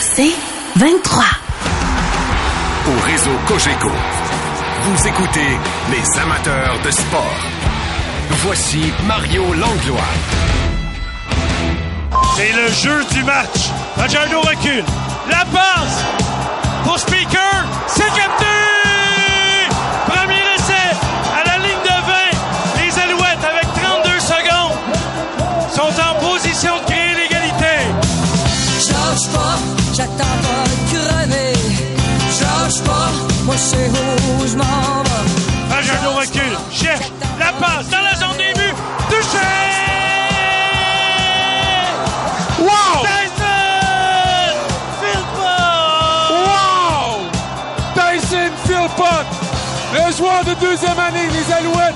C'est 23. Au réseau Cogeco, vous écoutez les amateurs de sport. Voici Mario Langlois. C'est le jeu du match. Fajardo recule. La passe pour Speaker. C'est capté. Où je m'en vais. Fajardo recule. Cherche la passe dans la zone des buts. Touché. Wow! Tyson Philpott. Wow! Tyson Philpott, le joueur de deuxième année des Alouettes,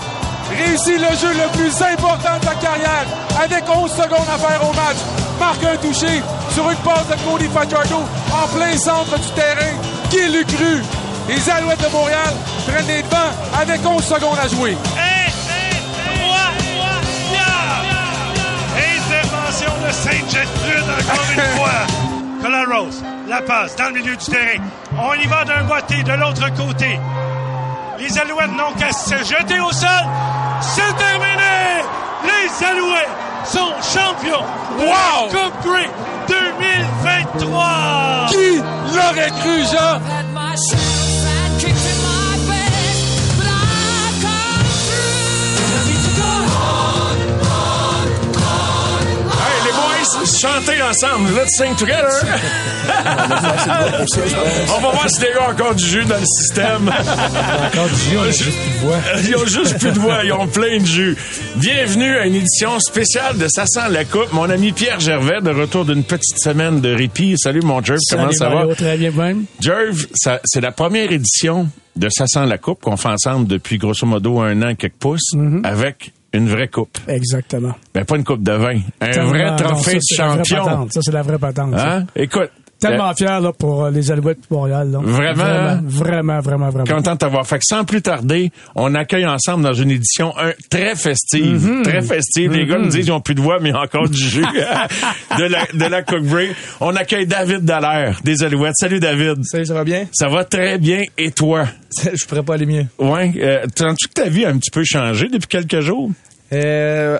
réussit le jeu le plus important de sa carrière avec 11 secondes à faire au match. Marque un touché sur une passe de Cody Fajardo en plein centre du terrain. Qui l'eût cru? Les Alouettes de Montréal prennent les devants avec 11 secondes à jouer. Et, et, trois, Intervention de Sainte-Gertrude encore une fois. Colaros, la passe dans le milieu du terrain. On y va d'un boîtier de l'autre côté. Les Alouettes n'ont qu'à se jeter au sol. C'est terminé! Les Alouettes sont champions de Wow! la Coupe Grey 2023! Qui l'aurait cru, Jean? Boys, chantez ensemble. Let's sing together. on va voir si les gars ont encore du jus dans le système. Encore du jus, on a juste plus de voix. Ils ont juste plus de voix, ils ont plein de jus. Bienvenue à une édition spéciale de Ça sent la coupe. Mon ami Pierre Gervais, de retour d'une petite semaine de répit. Salut mon Jerv, comment ça va? Très bien, même. Jerv, c'est la première édition de Ça sent la coupe qu'on fait ensemble depuis grosso modo un an, quelques pouces, Mm-hmm. avec une vraie coupe. Exactement. Ben, pas une coupe de vin. Un vrai Tellement- trophée non, de ça, vraie champion. Ça, c'est la vraie patente. Hein? Écoute. Tellement fier là, pour euh, les Alouettes de Montréal. là. Vraiment, hein? Vraiment, vraiment, vraiment. vraiment. Content de t'avoir. Fait que sans plus tarder, on accueille ensemble dans une édition un, très festive. Mm-hmm. Très festive. Les gars nous disent qu'ils ont plus de voix, mais ils ont encore du jus de la, de la Cook Break. On accueille David Dallaire des Alouettes. Salut David. Salut, ça va bien? Ça va très bien. Et toi? Je pourrais pas aller mieux. Ouais. Euh, Sens-tu que ta vie a un petit peu changé depuis quelques jours? Euh,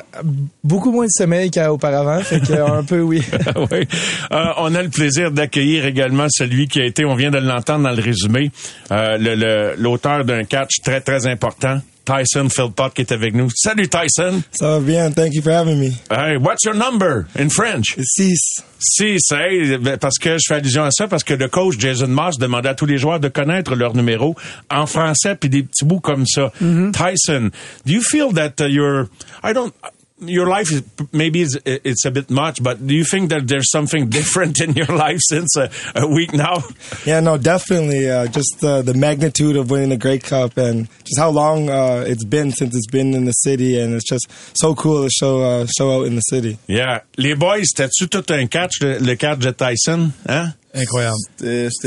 beaucoup moins de sommeil qu'auparavant, que un peu oui. oui. Euh, on a le plaisir d'accueillir également celui qui a été, on vient de l'entendre dans le résumé, euh, l'auteur d'un catch très, très important, Tyson Philpott, qui est avec nous. Salut Tyson. Ça va bien, thank you for having me. Hey, what's your number in French? Six. Six, hey, ben, parce que je fais allusion à ça, parce que le coach Jason Moss demandait à tous les joueurs de connaître leur numéro en français, puis des petits bouts comme ça. Tyson, do you feel that uh, your, I don't, your life is maybe it's, it's a bit much, but do you think that there's something different in your life since a, a week now? Yeah, no, definitely. Uh, just uh, the magnitude of winning the Great Cup and just how long uh, it's been since it's been in the city, and it's just so cool to show uh, show out in the city. Yeah. Les boys, c'était-tu tout un catch, le, le catch de Tyson? Hein? Incroyable.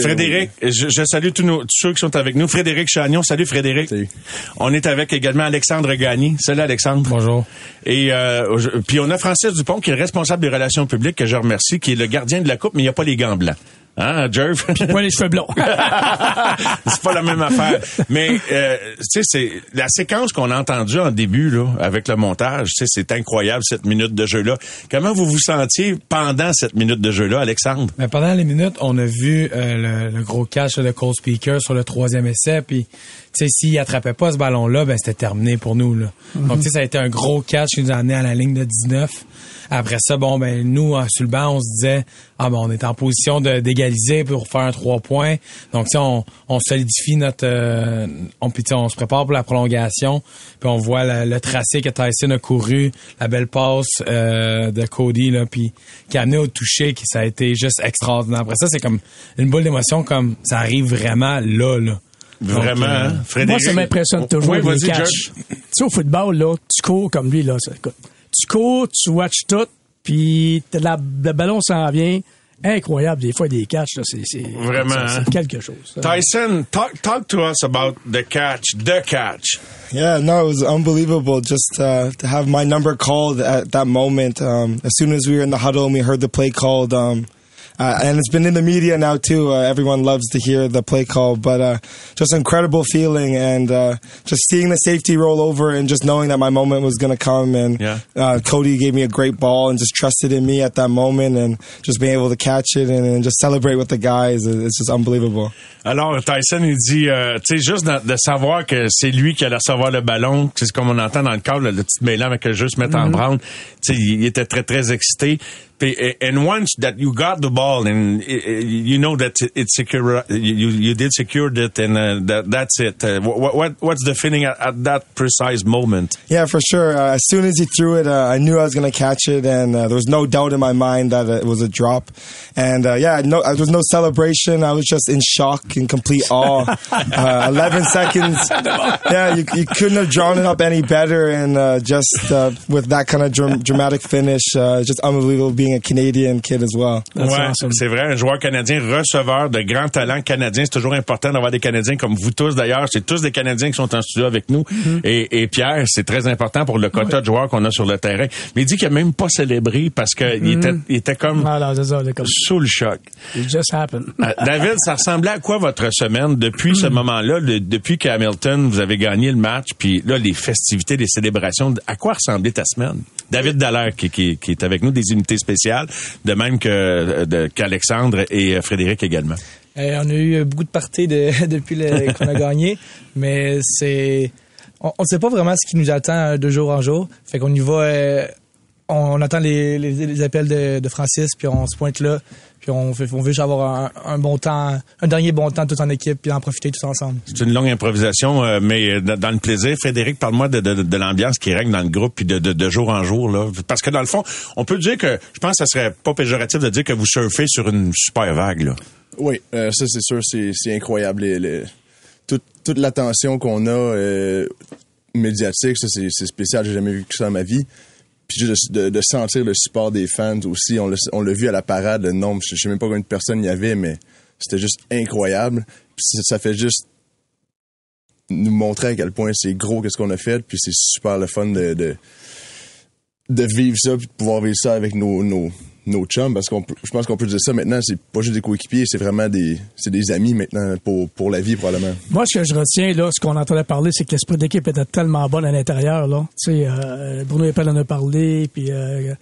Frédéric, je, je salue tous, nos, tous ceux qui sont avec nous. Frédéric Chagnon, salut Frédéric. On est avec également Alexandre Gagny. Salut Alexandre. Bonjour. Et euh, je- puis on a Francis Dupont qui est le responsable des relations publiques que je remercie, qui est le gardien de la coupe, mais il n'y a pas les gants blancs. Hein, Jerv? Pas les cheveux blonds. c'est pas la même affaire. Mais euh, tu sais, c'est la séquence qu'on a entendue en début là, avec le montage. Tu sais, c'est incroyable cette minute de jeu là. Comment vous vous sentiez pendant cette minute de jeu là, Alexandre? Mais pendant les minutes, on a vu euh, le, le gros catch de Cole Speaker sur le troisième essai. Puis, sais, s'il attrapait pas ce ballon-là, ben c'était terminé pour nous. Là. Donc, tu sais, ça a été un gros catch qui nous a amené à la ligne de 19. Après ça, bon, ben nous, euh, sur le banc, on se disait, ah ben, on est en position de- d'égalité égaliser pour faire un trois points. Donc, tu sais, on, on solidifie notre... euh, on, puis, on se prépare pour la prolongation. Puis on voit le, le tracé que Tyson a couru, la belle passe euh, de Cody, là, puis qui a amené au toucher, qui ça a été juste extraordinaire. Après ça, c'est comme une boule d'émotion, comme ça arrive vraiment là, là. Vraiment, Donc, euh, hein? Moi, Frédéric? ça m'impressionne toujours. Oui, les. George. Tu sais, au football, là, tu cours comme lui, là. Tu cours, tu watches tout, puis la- le ballon s'en vient. Incroyable, des fois, des catchs, là, c'est, Vraiment, c'est- hein? c'est quelque chose. Tyson, talk, talk to us about the catch, the catch. Yeah, no, it was unbelievable just uh, to have my number called at that moment. Um, as soon as we were in the huddle and we heard the play called, um, uh, and it's been in the media now too. Uh, everyone loves to hear the play call, but uh, just incredible feeling and uh, just seeing the safety roll over and just knowing that my moment was going to come. And Yeah. uh, Cody gave me a great ball and just trusted in me at that moment and just being able to catch it and, and just celebrate with the guys. It's just unbelievable. Alors, Tyson, il dit, euh, tu sais, juste de, de savoir que c'est lui qui allait recevoir le ballon, c'est comme on entend dans le cadre, le, le petit mêlant avec le jeu se mettre en branle. Tu sais, il, il était très, très excité. And once that you got the ball and you know that it's secure, you, you did secure it and uh, that, that's it. Uh, what, what, what's the feeling at, at that precise moment? Yeah, for sure. Uh, as soon as he threw it, uh, I knew I was going to catch it, and uh, there was no doubt in my mind that it was a drop. And uh, yeah, no, there was no celebration. I was just in shock and complete awe. uh, Eleven seconds. Yeah, you, you couldn't have drawn it up any better, and uh, just uh, with that kind of dram- dramatic finish, uh, just unbelievable being a Canadian kid as well. That's ouais, awesome. c'est vrai, un joueur canadien receveur de grands talents canadiens. C'est toujours important d'avoir des Canadiens comme vous tous d'ailleurs. C'est tous des Canadiens qui sont en studio avec nous. Mm-hmm. et, et Pierre, c'est très important pour le quota de joueurs qu'on a sur le terrain. Mais il dit qu'il a même pas célébré parce qu'il Mm-hmm. était, il était comme ça, sous le choc. it just happened. Euh, David, ça ressemblait à quoi votre semaine? Depuis ce moment-là, le- depuis qu'Hamilton, vous avez gagné le match, puis là, les festivités, les célébrations, à quoi ressemblait ta semaine? David Dallaire, qui, qui, qui est avec nous, des unités spéciales, de même que euh, qu'Alexandre et euh, Frédéric également. Euh, on a eu beaucoup de parties de- depuis qu'on a gagné, mais c'est on ne sait pas vraiment ce qui nous attend euh, de jour en jour. Fait qu'on y va, euh, on, on attend les, les, les appels de, de Francis, puis on se pointe là, puis on, veut juste avoir un, un bon temps, un dernier bon temps tout en équipe, puis en profiter tous ensemble. C'est une longue improvisation, euh, mais euh, dans le plaisir. Frédéric, parle-moi de, de, de l'ambiance qui règne dans le groupe, puis de, de, de jour en jour. Là. Parce que dans le fond, on peut dire que, je pense que ça serait pas péjoratif de dire que vous surfez sur une super vague. Là. Oui, euh, ça c'est sûr, c'est incroyable. Les- les- toute toute l'attention qu'on a euh, médiatique, ça c'est spécial. J'ai jamais vu ça dans ma vie. Puis juste de, sentir le support des fans aussi. On l'a on vu à la parade, le nombre. Je sais même pas combien de personnes il y avait, mais c'était juste incroyable. Puis ça, ça fait juste nous montrer à quel point c'est gros qu'est-ce qu'on a fait. Puis c'est super le fun de, de de vivre ça puis de pouvoir vivre ça avec nos nos nos chums parce qu'on je pense qu'on peut dire ça maintenant c'est pas juste des coéquipiers c'est vraiment des c'est des amis maintenant pour pour la vie probablement Moi, ce que je retiens, là, ce qu'on entendait parler, c'est que l'esprit d'équipe était tellement bon à l'intérieur, là. Tu sais, euh, Bruno Eppel en a parlé, puis euh,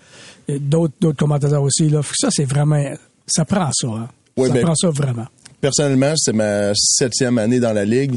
d'autres, d'autres commentateurs aussi, là. Ça, c'est vraiment, ça prend ça, hein. Ouais, ça ben- prend ça vraiment. personnellement c'est ma septième année dans la ligue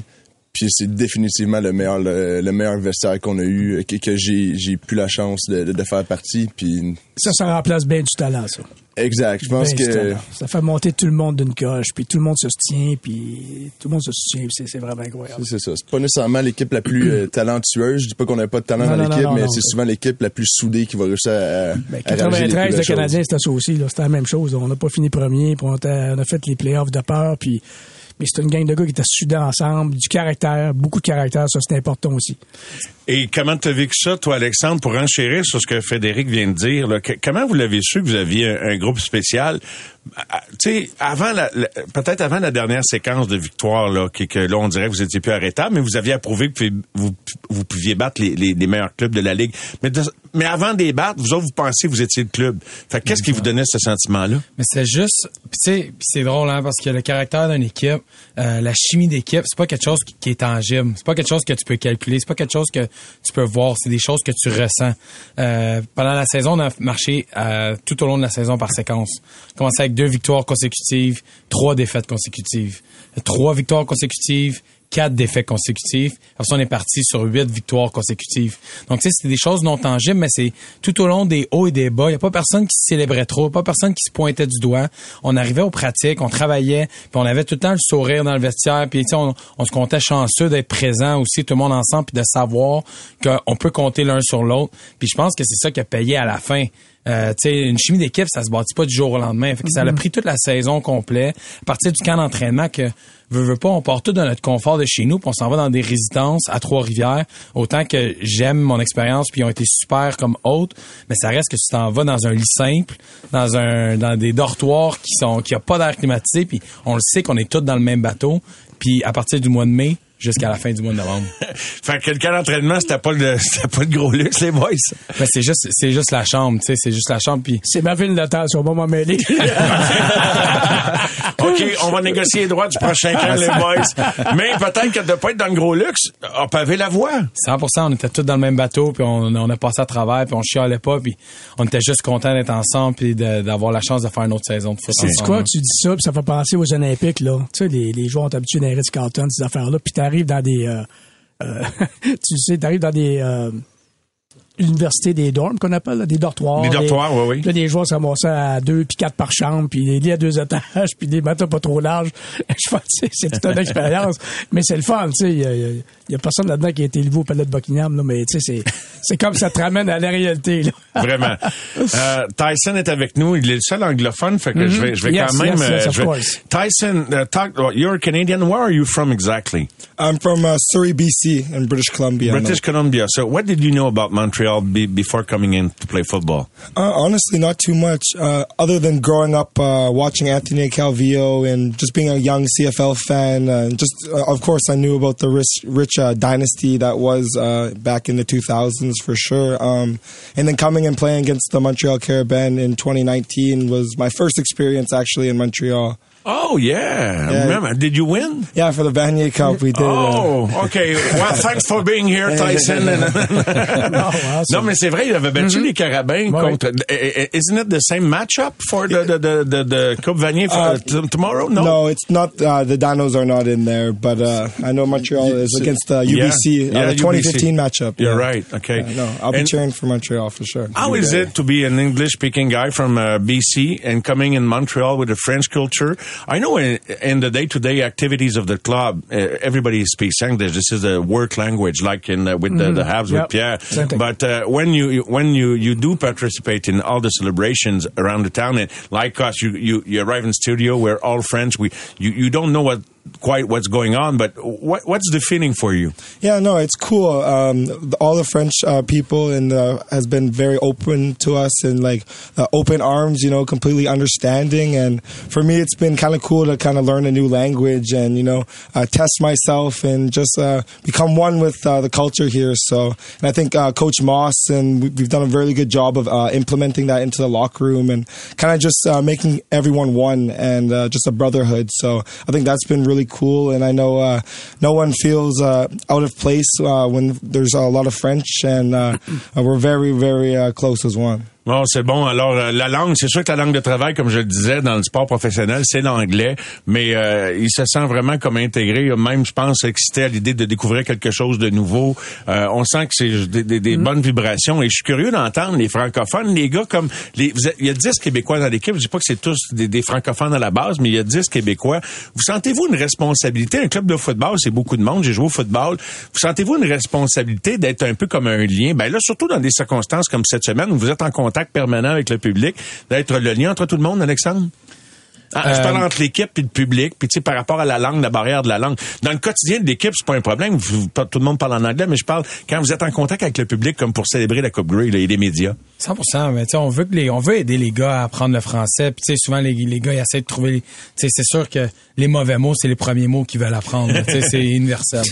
puis c'est définitivement le meilleur le, le meilleur vestiaire qu'on a eu que, que j'ai j'ai plus la chance de, de, de faire partie puis Ça, ça remplace bien du talent, ça. exact je pense Ben, que. Ça fait monter tout le monde d'une coche, puis tout le monde se soutient, puis tout le monde se soutient, c'est, c'est vraiment incroyable. C'est ça. C'est pas nécessairement l'équipe la plus euh, talentueuse. Je dis pas qu'on n'a pas de talent Non, dans l'équipe, mais c'est souvent l'équipe la plus soudée qui va réussir à, Ben, à ravager les 93, le Canadien, c'était ça aussi. là. C'était la même chose. On n'a pas fini premier, puis on, a, on a fait les playoffs de peur, puis mais c'était une gang de gars qui étaient soudés ensemble, du caractère, beaucoup de caractère, ça c'est important aussi. Et comment tu as vécu ça, toi, Alexandre, pour enchérir sur ce que Frédéric vient de dire? là? Que- comment vous l'avez su que vous aviez un, un groupe spécial? Ah, Tu sais, avant la, la- peut-être avant la dernière séquence de victoire, là, que, que là, on dirait que vous étiez plus arrêtable, mais vous aviez approuvé que vous, vous pouviez battre les, les- les meilleurs clubs de la Ligue. Mais, de- mais avant de les battre, vous autres, vous pensiez que vous étiez le club. Fait que qu'est-ce qui vous donnait ce sentiment-là? Mais c'est juste, tu sais, c'est drôle hein, parce que le caractère d'une équipe, euh, la chimie d'équipe, c'est pas quelque chose qui, qui est tangible, c'est pas quelque chose que tu peux calculer, c'est pas quelque chose que tu peux voir, c'est des choses que tu ressens. Euh, pendant la saison, on a marché euh, tout au long de la saison par séquence. On commençait avec deux victoires consécutives, trois défaites consécutives, trois victoires consécutives, quatre défaites consécutives. Après ça, on est parti sur huit victoires consécutives. Donc, tu sais, c'est des choses non tangibles, mais c'est tout au long des hauts et des bas. Il n'y a pas personne qui célébrait trop, pas personne qui se pointait du doigt. On arrivait aux pratiques, on travaillait, puis on avait tout le temps le sourire dans le vestiaire, puis tu sais, on, on se comptait chanceux d'être présent aussi, tout le monde ensemble, puis de savoir qu'on peut compter l'un sur l'autre. Puis je pense que c'est ça qui a payé à la fin. Euh, tu sais, une chimie d'équipe, ça se bâtit pas du jour au lendemain. Fait que ça a Mhm. pris toute la saison complète, à partir du camp d'entraînement que veut, pas, on part tout de notre confort de chez nous, puis on s'en va dans des résidences à Trois-Rivières. Autant que j'aime mon expérience, puis ils ont été super comme hôtes, mais ça reste que tu t'en vas dans un lit simple, dans un dans des dortoirs qui sont qui a pas d'air climatisé, puis on le sait qu'on est tous dans le même bateau. Puis à partir du mois de mai jusqu'à la fin du mois de novembre. Fait que le camp d'entraînement, c'était pas le, c'était pas le gros luxe, les boys. Ben, c'est juste, c'est juste la chambre, tu sais, c'est juste la chambre, puis. C'est ma ville natale, ça va m'en mêler. OK, on va négocier les droits du prochain camp, les boys. Mais peut-être que de pas être dans le gros luxe a pavé la voie. 100% on était tous dans le même bateau, puis on, on a passé à travers, puis on chialait pas, puis on était juste contents d'être ensemble, puis de- d'avoir la chance de faire une autre saison de foot C'est quoi, tu dis ça, puis ça fait penser aux Olympiques, là? Tu sais, les, les joueurs ont habitué dans les Ritz-Carlton, ces affaires-là, puis t'arrives dans des... euh, euh, tu sais, t'arrives dans des... universités des dorms qu'on appelle, là, des dortoirs. Des dortoirs, oui, oui. Là, les joueurs s'amassaient à deux puis quatre par chambre, puis des lits à deux étages, puis des matelas pas trop larges. Je pense que c'est- toute une expérience. Mais c'est le fun, tu sais. Il y a, y y personne là-dedans qui a été élevé au palais de Buckingham, là, mais tu sais, c'est, c'est comme ça te ramène à la réalité, là. Vraiment. Euh, Tyson est avec nous. Il est le seul anglophone, fait que je vais, je vais Yes, quand même. yes, yes, euh, je vais-. Tyson, uh, talk, you're a Canadian. Where are you from exactly? I'm from uh, Surrey, BC, in British Columbia. British Columbia. So, what did you know about Montreal? Be, before coming in to play football? Uh, honestly, not too much. Uh, other than growing up uh, watching Anthony Calvillo and just being a young CFL fan, uh, and just uh, of course I knew about the rich, rich uh, dynasty that was back in the 2000s for sure. Um, and then coming and playing against the Montreal Carabin in 2019 was my first experience actually in Montreal. Oh yeah. Yeah. Remember, did you win? Yeah, for the Vanier Cup we did. uh, Oh, okay. Well, thanks for being here, Tyson. non, mais c'est vrai, il avait battu les Carabins contre. eh, eh, Isn't it the same matchup for the the the the, the Coupe Vanier for, Uh, t- tomorrow? No. No, it's not. Uh, the Dinos are not in there, but uh, I know Montreal is against uh, Yeah, UBC, yeah, uh, the 2015 UBC. matchup. You're yeah. right. Okay. No, I'll be And- cheering for Montreal for sure. How is it to be an English speaking guy from uh, BC and coming in Montreal with a French culture? I know in, in the day to day activities of the club, uh, everybody speaks English. This is a work language, like in uh, with the, the halves Yep. with Pierre. But uh, when you when you you do participate in all the celebrations around the town, and like us, you you, you arrive in studio, we're all French. We you, you don't know what quite what's going on, but what what's the feeling for you? Yeah, no, it's cool. Um, all the French uh, people and has been very open to us and like uh, open arms, you know, completely understanding. And for me, it's been kind of cool to kind of learn a new language and you know uh, test myself and just uh, become one with uh, the culture here. So, and I think uh, Coach Moss and we- we've done a really good job of implementing that into the locker room and kind of just making everyone one and just a brotherhood. So I think that's been really cool. And I know uh, no one feels uh, out of place uh, when there's a lot of French, and uh, we're very, very uh, close as one. Bon, c'est bon. Alors, euh, la langue, c'est sûr que la langue de travail, comme je le disais, dans le sport professionnel, c'est l'anglais, mais euh, il se sent vraiment comme intégré, même, je pense, excité à l'idée de découvrir quelque chose de nouveau. Euh, on sent que c'est des, des- des bonnes vibrations, et je suis curieux d'entendre les francophones, les gars comme... Les, vous êtes- il y a 10 Québécois dans l'équipe, je dis pas que c'est tous des, des francophones à la base, mais il y a 10 Québécois. Vous sentez-vous une responsabilité? Un club de football, c'est beaucoup de monde, j'ai joué au football. Vous sentez-vous une responsabilité d'être un peu comme un lien? Ben là, surtout dans des circonstances comme cette semaine où vous êtes en contact permanent avec le public, d'être le lien entre tout le monde, Alexandre? Ah, je Euh, parle entre l'équipe et le public, puis tu sais, par rapport à la langue, la barrière de la langue. Dans le quotidien de l'équipe, c'est pas un problème. Vous- pas- tout le monde parle en anglais, mais je parle quand vous êtes en contact avec le public, comme pour célébrer la Coupe Grey là, et les médias. 100%, mais tu sais, on veut que les, on veut aider les gars à apprendre le français. Puis tu sais, souvent les, les gars ils essaient de trouver, tu sais, c'est sûr que les mauvais mots, c'est les premiers mots qu'ils veulent apprendre. Tu sais, c'est universel.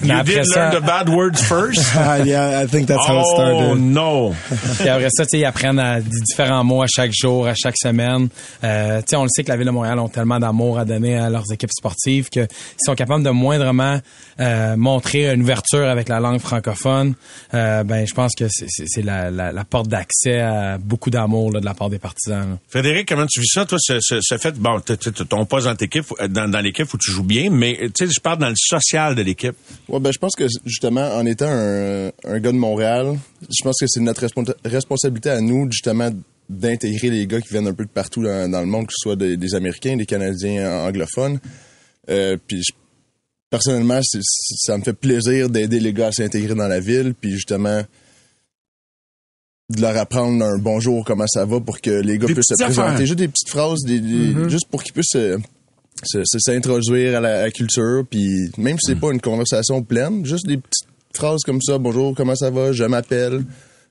Mais you après did ça, learn the bad words first? Uh, yeah, I think that's how it oh started. no! puis après ça, tu sais, ils apprennent à, des différents mots à chaque jour, à chaque semaine. Euh, tu sais, on le sait que la ville de Montréal ont tellement d'amour à donner à leurs équipes sportives qu'ils sont capables de moindrement euh, montrer une ouverture avec la langue francophone. Euh, ben, je pense que c'est- la, la, la porte d'accès à beaucoup d'amour de la part des partisans. là. Frédéric, comment tu vis ça, toi, ce, ce, ce fait, bon, ton poste dans l'équipe, dans, dans l'équipe où tu joues bien, mais, tu sais, je parle dans le social de l'équipe. Ouais, ben, je pense que justement, en étant un, un gars de Montréal, je pense que c'est notre respons- responsabilité à nous, justement, d'intégrer les gars qui viennent un peu de partout dans, dans le monde, que ce soit des, des Américains, des Canadiens anglophones. Euh, puis je- personnellement, ça me fait plaisir d'aider les gars à s'intégrer dans la ville, puis justement de leur apprendre un bonjour, comment ça va, pour que les gars Des puissent se présenter. Juste des petites phrases, des, des- Mhm. juste pour qu'ils puissent se- se- se- s'introduire à la, à la culture, puis même si c'est pas une conversation pleine, juste des petites phrases comme ça, bonjour, comment ça va, je m'appelle.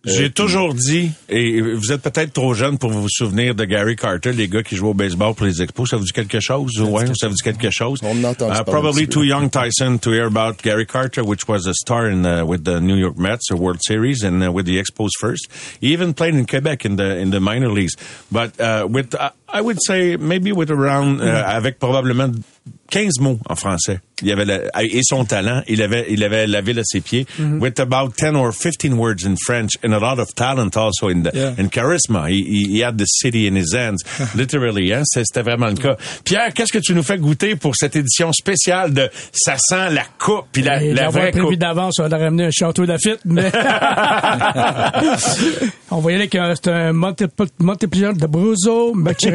J'ai Euh, toujours dit, et vous êtes peut-être trop jeune pour vous souvenir de Gary Carter, les gars qui jouent au baseball pour les expos. Ça vous dit quelque chose? Ouais, ça vous dit quelque chose? On en entend Uh, probably too young, Tyson, to hear about Gary Carter, which was a star in uh, with the New York Mets, a World Series, and uh, with the Expos first. He even played in Quebec in the in the minor leagues. But uh, with, uh, I would say maybe with around uh, avec probablement 15 mots en français. Il avait la- et son talent, il avait il avait la ville à ses pieds. With about 10 or 15 words in French and a lot of talent also in the Yeah. in charisma. He, he, he had the city in his hands, literally. Hein? C'est- C'était vraiment le cas. Pierre, qu'est-ce que tu nous fais goûter pour cette édition spéciale de Ça sent la coupe puis la, Et la J'avais vraie prévu d'avance, on aurait ramené un château Lafitte, mais on y aller avec un, c'est un multiple, multiplier de Bruzo,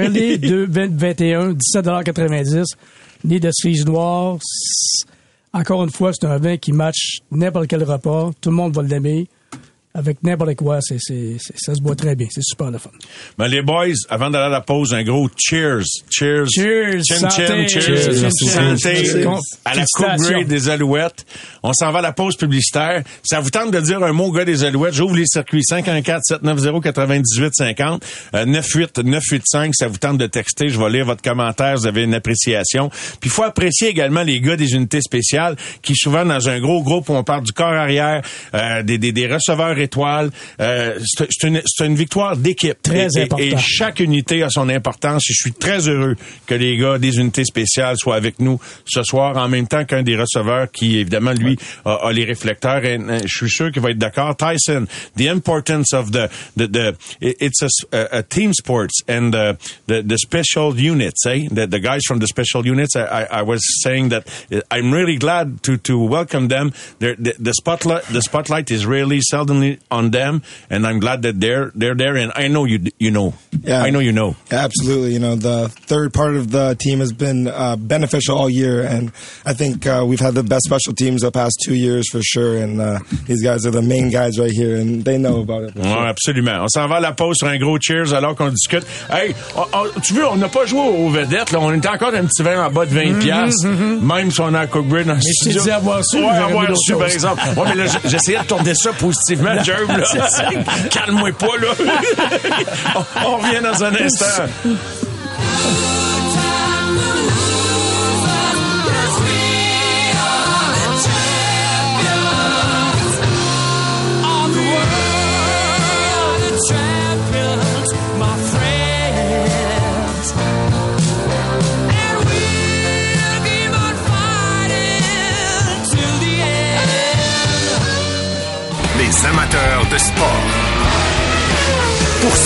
Machiavelli, 2, 20, 21, 17,90 Né de cerise noire. Encore une fois, c'est un vin qui match n'importe quel repas. Tout le monde va l'aimer. Avec n'importe quoi, c'est, c'est, ça se boit très bien. C'est super le fun. Ben, les boys, avant d'aller à la pause, un gros cheers. Cheers. Cheers. Chin, Santé. chin, cheers. Cheers. Santé. Merci. À la Coupe. Grey des Alouettes. On s'en va à la pause publicitaire. Ça vous tente de dire un mot, gars des Alouettes? J'ouvre les circuits 514-790-9850. Euh, 98-985. Ça vous tente de texter. Je vais lire votre commentaire. Vous avez une appréciation. Puis il faut apprécier également les gars des unités spéciales qui souvent dans un gros groupe où on parle du corps arrière, euh, des, des, des receveurs étoiles. Euh, c'est une, victoire d'équipe. Très Et- et- chaque unité a son importance. Je suis très heureux que les gars des unités spéciales soient avec nous ce soir, en même temps qu'un des receveurs qui, évidemment, lui, a, a les réflecteurs. Et, euh, je suis sûr qu'il va être d'accord. Tyson, the importance of the, the, the it's a, team sports and the, the, the special units, eh? The, the guys from the special units, I, I, I was saying that uh, I'm really glad to, to welcome them. The spotlight, the spotlight is really seldomly on them, and I'm glad that they're, they're there. And I know you, you know. Yeah. I know you know. Absolutely. You know, the third part of the team has been uh, beneficial all year, and I think uh, we've had the best special teams the past two years for sure. And uh, these guys are the main guys right here, and they know about it. Ouais, sure. absolument. On s'en va à la pause sur un gros cheers alors qu'on discute. Hey, on- on- tu veux, on n'a pas joué aux vedettes, là. On est encore un petit vin en bas de 20 piastres, même si on a un Cookbread dans le je t'ai dit avoir su, Ouais, d'autres su, par exemple. Ouais, mais là, j'essayais de tourner ça positivement, Jerv, là. Calme-moi pas, là. on, on revient dans un instant.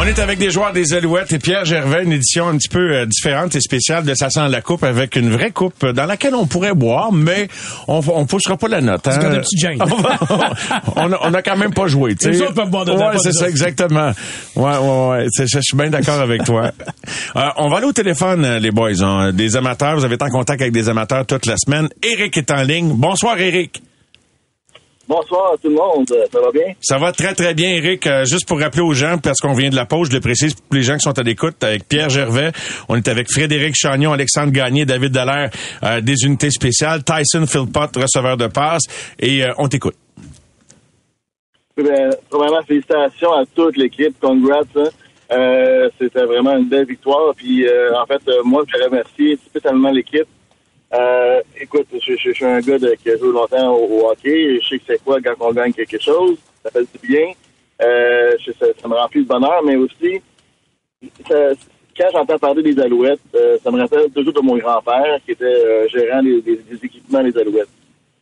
On est avec des joueurs des Alouettes et Pierre Gervais, une édition un petit peu euh, différente et spéciale de Ça sent la coupe avec une vraie coupe dans laquelle on pourrait boire, mais on, on poussera pas la note. Hein. un petit. On, va- on a, on a quand même pas joué. tu sais. Les autres peuvent boire dedans, Ouais, c'est ça, exactement. Ouais, ouais, ouais. Je suis bien d'accord avec toi. Euh, on va aller au téléphone, euh, les boys. hein. Des amateurs, vous avez été en contact avec des amateurs toute la semaine. Eric est en ligne. Bonsoir, Eric. Bonsoir tout le monde, ça va bien? Ça va très, très bien, Eric. Euh, juste pour rappeler aux gens, parce qu'on vient de la pause, je le précise pour les gens qui sont à l'écoute, avec Pierre Gervais, on est avec Frédéric Chagnon, Alexandre Gagné, David Dallaire, euh, des unités spéciales, Tyson Philpott, receveur de passe, et euh, on t'écoute. Ben, premièrement, félicitations à toute l'équipe, congrats. hein. Euh, C'était vraiment une belle victoire. Puis, euh, en fait, euh, moi, je remercie spécialement l'équipe Euh, écoute, je, je- je suis un gars de, qui a joué longtemps au, au hockey. Je sais que c'est quoi quand on gagne quelque chose. Ça fait du bien. Euh, je- ça, ça me remplit de bonheur, mais aussi, ça- quand j'entends parler des Alouettes, euh, ça me rappelle toujours de mon grand-père qui était euh, gérant des, des- des équipements des Alouettes.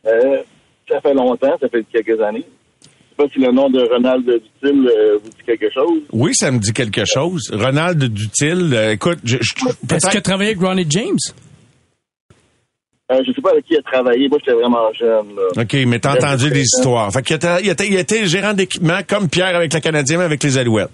Euh, ça fait longtemps, ça fait quelques années. Je sais pas si le nom de Ronald Dutil euh, vous dit quelque chose. Oui, ça me dit quelque chose. Ronald Dutil, euh, écoute, je, je- Est-ce a travaillé avec Ronnie James? Euh, je sais pas avec qui il a travaillé. Moi, j'étais vraiment jeune. Là. OK, mais t'as entendu des histoires. Fait qu'il était, il était, il était gérant d'équipement comme Pierre avec le Canadien, mais avec les Alouettes.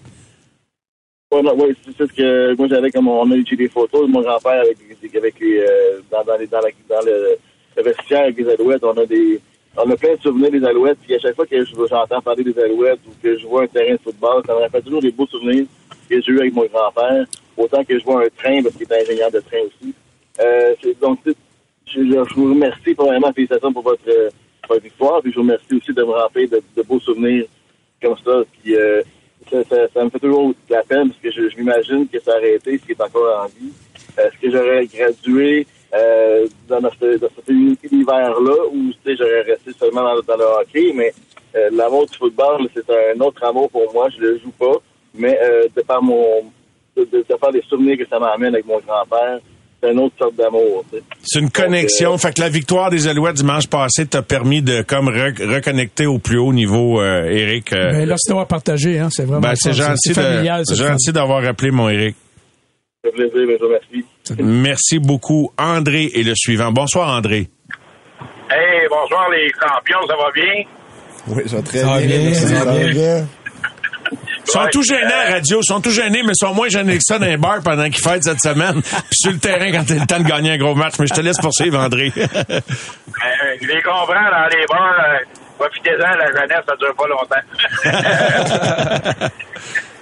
Non, ouais, c'est ce que moi j'avais comme on a eu des photos de mon grand-père avec, avec les, euh, dans, dans, les, dans, la, dans le, le vestiaire avec les alouettes. On a des on a plein de souvenirs des alouettes. Puis à chaque fois que je- j'entends parler des alouettes ou que je vois un terrain de football, ça me rappelle toujours des beaux souvenirs que j'ai eu avec mon grand-père. Autant que je vois un train parce qu'il est ingénieur de train aussi. Euh, donc je, je- vous remercie premièrement, félicitations pour votre, euh, votre victoire. Puis je vous remercie aussi de me rappeler de, de beaux souvenirs comme ça. Puis euh, ça, ça- ça me fait toujours de la peine parce que je, je m'imagine que ça aurait été ce qui est encore en vie. Est-ce que j'aurais gradué euh, dans, ce, dans cet uni- univers-là sais, j'aurais resté seulement dans, dans le hockey? Mais euh, l'amour du football, c'est un autre amour pour moi. Je le joue pas, mais euh, de par mon de, de, de par les souvenirs que ça m'amène avec mon grand-père, c'est une autre sorte d'amour. C'est une Donc, connexion. euh, Fait que la victoire des Alouettes dimanche passé t'a permis de comme re- reconnecter au plus haut niveau, euh, Eric. euh, Ben, là, c'est d'avoir partagé, hein. C'est vraiment. ben, c'est gentil, familial, de, gentil d'avoir appelé mon Eric. ça fait plaisir, mais je remercie. Merci beaucoup. André est le suivant. Bonsoir, André. Hey, bonsoir les champions, ça va bien? Oui, ça va très Ça va bien. bien, ça va bien. Ils sont tout gênés à la radio, ils sont tout gênés, mais ils sont moins gênés que ça dans les bars pendant qu'ils fêtent cette semaine, puis sur le terrain quand c'est le temps de gagner un gros match. Mais je te laisse poursuivre, André. Euh, je les comprends dans les bars. euh, Profitez-en, la jeunesse, ça dure pas longtemps.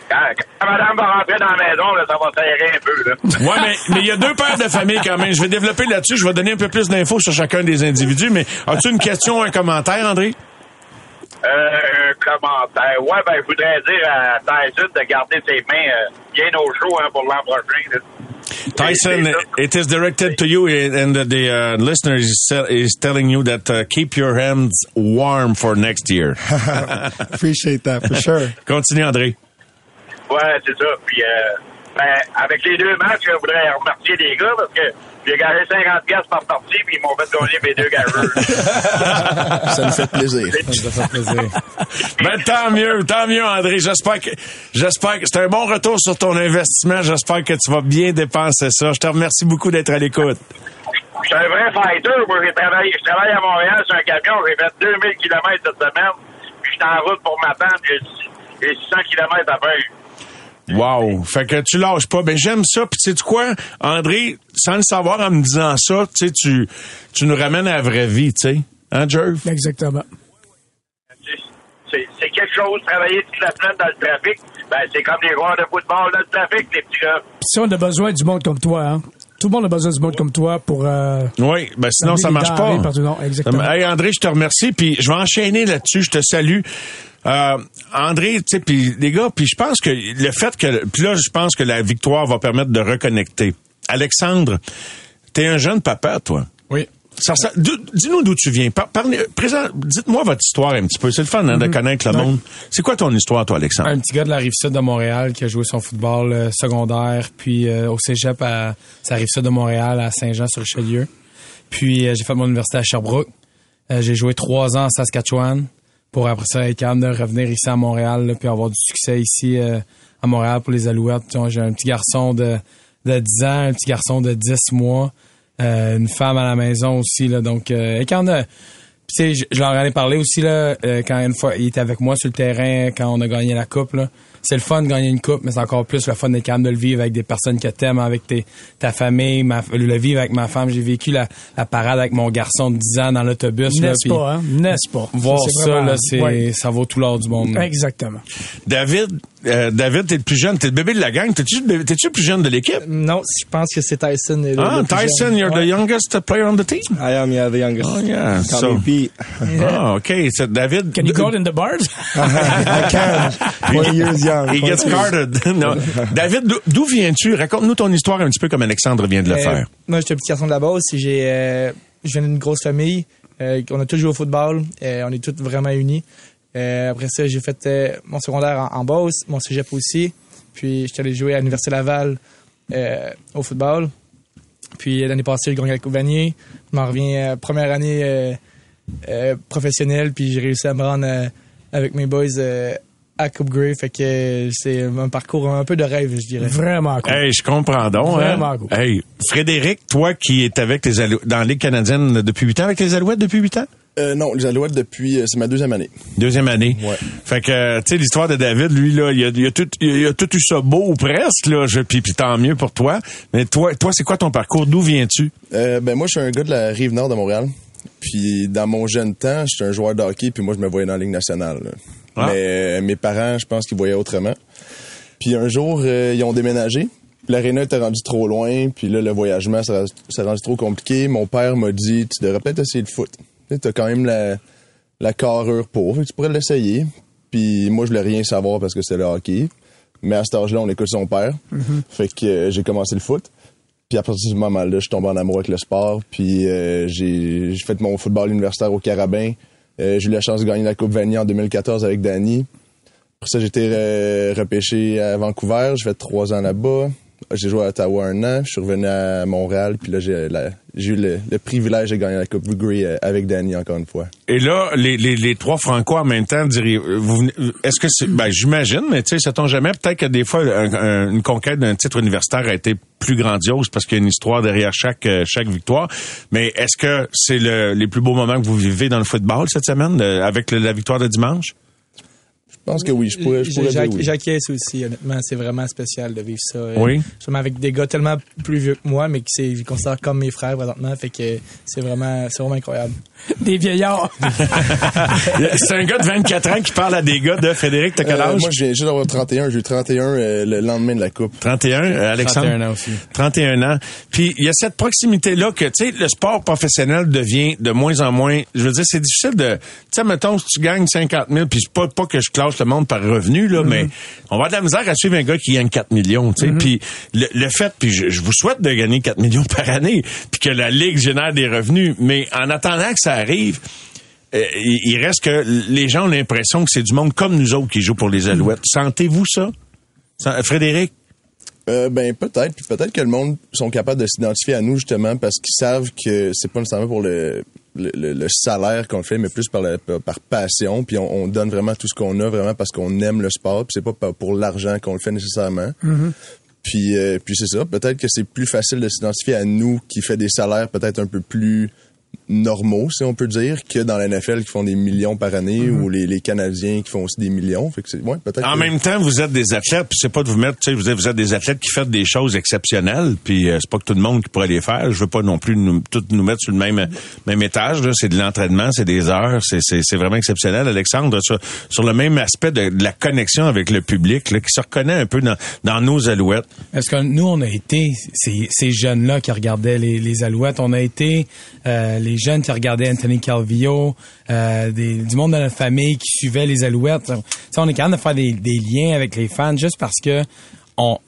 quand, madame va rentrer dans la maison, là, ça va serrer un peu. Là. Ouais, mais mais il y a deux pères de famille quand même. Je vais développer là-dessus. Je vais donner un peu plus d'infos sur chacun des individus. Mais as-tu une question ou un commentaire, André? Euh, un commentaire. Ouais, ben, je voudrais dire à Tyson de garder ses mains euh, bien au chaud hein, pour l'an prochain. Tyson, it is directed to you, and the uh, listener is, is telling you that uh, keep your hands warm for next year. Appreciate that for sure. Continue, André. Ouais, c'est ça. Puis, euh, ben, avec les deux matchs, je voudrais remercier les gars parce que j'ai gagné 50 pièces par partie puis ils m'ont fait gagner mes deux gageurs. Ça nous fait plaisir. Ça fait plaisir. Ben, tant mieux, tant mieux, André. J'espère que, j'espère que c'est un bon retour sur ton investissement. J'espère que tu vas bien dépenser ça. Je te remercie beaucoup d'être à l'écoute. Je suis un vrai fighter. Moi, j'ai travaillé, je travaille à Montréal sur un camion. J'ai fait 2000 km cette semaine. Puis, je suis en route pour m'attendre. J'ai j'ai 600 km à faire. Wow. Fait que tu lâches pas. Ben, j'aime ça. Puis, tu sais quoi, André, sans le savoir en me disant ça, tu sais, tu, tu nous ramènes à la vraie vie, tu sais. Hein, Jerv? Exactement. C'est quelque chose, travailler toute la semaine dans le trafic. Ben, c'est comme les joueurs de football dans le trafic, les petits gars. Puis ça, on a besoin du monde comme toi, hein. Tout le monde a besoin du monde comme toi pour. euh, Oui, ben sinon ça marche pas. partout. Non, exactement. Hey André, je te remercie, puis je vais enchaîner là-dessus. Je te salue. Euh, André, tu sais, puis les gars, puis je pense que le fait que, puis là, je pense que la victoire va permettre de reconnecter. Alexandre, t'es un jeune papa, toi. Oui. Ça, ça- Dis-nous d'où tu viens. Par- parlez- présent- Dites-moi votre histoire un petit peu. C'est le fun hein, de Mhm. connaître le monde. C'est quoi ton histoire, toi, Alexandre? Un petit gars de la rive sud de Montréal qui a joué son football euh, secondaire, puis euh, au cégep à sa rive sud de Montréal à Saint-Jean-sur-Richelieu. Puis euh, j'ai fait mon université à Sherbrooke. Euh, j'ai joué trois ans à Saskatchewan pour après ça être capable de revenir ici à Montréal là, puis avoir du succès ici euh, à Montréal pour les Alouettes. J'ai un petit garçon de, de 10 ans, un petit garçon de 10 mois, euh, une femme à la maison aussi. Là, donc, euh, quand a- je, je leur en ai parlé aussi là, euh, quand une fois il était avec moi sur le terrain quand on a gagné la coupe. Là. C'est le fun de gagner une coupe, mais c'est encore plus le fun d'être capable de le vivre avec des personnes que t'aimes, avec tes, ta famille, ma, le vivre avec ma femme. J'ai vécu la, la parade avec mon garçon de 10 ans dans l'autobus. là, N'est-ce pas, hein? N'est-ce pas? Voir Ça, c'est ça, vraiment- là, c'est, ouais. ça vaut tout l'or du monde. Exactement. David, euh, David, t'es le plus jeune, t'es le bébé de la gang. T'es-tu le plus jeune de l'équipe? Non, je pense que c'est Tyson. le- Ah, le plus Tyson, jeune. you're Ouais. the youngest player on the team? I am, yeah, the youngest. Oh, yeah. So- me Pete. Ah, OK. C'est David. Can you go in the bars? I can. 20 years young. He gets 22. carded. David, d'où- d'où viens-tu? Raconte-nous ton histoire un petit peu comme Alexandre vient de le Euh, faire. Moi, j'étais un petit garçon de la base. J'ai, euh, je viens d'une grosse famille. Euh, on a tous joué au football. Euh, on est tous vraiment unis. Euh, après ça, j'ai fait euh, mon secondaire en, en Beauce, mon cégep aussi. Puis, j'étais allé jouer à l'Université Laval euh, au football. Puis, l'année passée, j'ai gagné la Coupe Vanier. Je m'en reviens euh, première année euh, euh, professionnelle. Puis, j'ai réussi à me rendre euh, avec mes boys euh, à Coupe Grey. Fait que c'est un parcours un peu de rêve, je dirais. Vraiment cool. Hey, je comprends donc. Vraiment hein? cool. Hey, Frédéric, toi qui es avec les Alou- dans la Ligue canadienne depuis 8 ans, avec les Alouettes depuis 8 ans? Euh, non, les Alouettes depuis, euh, c'est ma deuxième année. Deuxième année. Ouais. Fait que, euh, tu sais, l'histoire de David, lui, là, il a, il a tout, il a tout eu ça beau ou presque, là. Je, puis, puis tant mieux pour toi. Mais toi, toi, c'est quoi ton parcours? D'où viens-tu? Euh, ben moi, je suis un gars de la rive nord de Montréal. Puis dans mon jeune temps, j'étais un joueur de hockey, puis moi, je me voyais dans la Ligue nationale. là. Ah. Mais euh, mes parents, je pense qu'ils voyaient autrement. Puis un jour, euh, ils ont déménagé. L'aréna était rendu trop loin, puis là, le voyagement, ça s'est rendu trop compliqué. Mon père m'a dit, tu devrais peut-être essayer le foot. Tu as quand même la, la carrure pour, fait que tu pourrais l'essayer. Puis moi, je voulais rien savoir parce que c'était le hockey. Mais à cet âge-là, on écoute son père. Fait que euh, j'ai commencé le foot. Puis à partir de ce moment-là, je suis tombé en amour avec le sport. Puis euh, j'ai fait mon football universitaire au Carabin. Euh, j'ai eu la chance de gagner la Coupe Vanier en 2014 avec Danny. Après ça, j'ai été repêché à Vancouver. J'ai fait trois ans là-bas. J'ai joué à Ottawa un an. Je suis revenu à Montréal. Puis là, j'ai eu le, privilège de gagner la Coupe Grey euh, avec Danny encore une fois. Et là, les, trois Franco en même temps, diriez, vous venez- est-ce que c'est, ben, j'imagine, mais tu sais, tombe jamais. Peut-être que des fois, un- un- une conquête d'un titre universitaire a été plus grandiose parce qu'il y a une histoire derrière chaque, euh, victoire. Mais est-ce que c'est le, les plus beaux moments que vous vivez dans le football cette semaine, euh, avec la victoire de dimanche? Je pense que oui, je pourrais, je pourrais dire oui. J'acquiesce aussi, honnêtement. C'est vraiment spécial de vivre ça. Oui. Justement avec des gars tellement plus vieux que moi, mais qui je considère comme mes frères présentement. Fait que c'est vraiment, c'est vraiment incroyable. Des vieillards. c'est un gars de 24 ans qui parle à des gars de Frédéric, t'as quel Euh, âge? moi, j'ai juste d'avoir 31. J'ai eu 31 euh, le lendemain de la Coupe. 31, euh, Alexandre? 31 ans aussi. 31 ans. Puis il y a cette proximité-là que, tu sais, le sport professionnel devient de moins en moins... Je veux dire, c'est difficile de... Tu sais, mettons, si tu gagnes 50 000, puis c'est pas, pas que je classe le monde par revenu, là, mais on va avoir de la misère à suivre un gars qui gagne 4 millions, tu sais. Puis le, le fait, puis je, je vous souhaite de gagner 4 millions par année, puis que la Ligue génère des revenus, mais en attendant que ça arrive... euh, il reste que les gens ont l'impression que c'est du monde comme nous autres qui joue pour les Alouettes. Sentez-vous ça? Frédéric? Euh, ben peut-être, puis peut-être que le monde sont capables de s'identifier à nous justement parce qu'ils savent que c'est pas nécessairement pour le, le, le- le salaire qu'on le fait, mais plus par, la- par, passion. Puis on, on donne vraiment tout ce qu'on a, vraiment parce qu'on aime le sport. Puis c'est pas pour l'argent qu'on le fait nécessairement. Puis, euh, puis c'est ça. Peut-être que c'est plus facile de s'identifier à nous qui fait des salaires peut-être un peu plus normaux, si on peut dire, que dans la NFL qui font des millions par année ou les, les Canadiens qui font aussi des millions. Fait que c'est, ouais, peut-être. En que- même temps, vous êtes des athlètes, puis c'est pas de vous mettre, tu sais, vous êtes, vous êtes des athlètes qui font des choses exceptionnelles, puis euh, c'est pas que tout le monde qui pourrait les faire. Je veux pas non plus nous, tout nous mettre sur le même même étage. là. C'est de l'entraînement, c'est des heures, c'est, c'est, c'est vraiment exceptionnel. Alexandre, sur, sur le même aspect de, de la connexion avec le public, là, qui se reconnaît un peu dans, dans nos alouettes. Est-ce que nous, on a été ces, ces jeunes-là qui regardaient les, les Alouettes. On a été euh, les jeunes qui regardaient Anthony Calvillo, euh, du monde de notre famille qui suivait les Alouettes. Tu sais, on est capable de faire des liens avec les fans juste parce que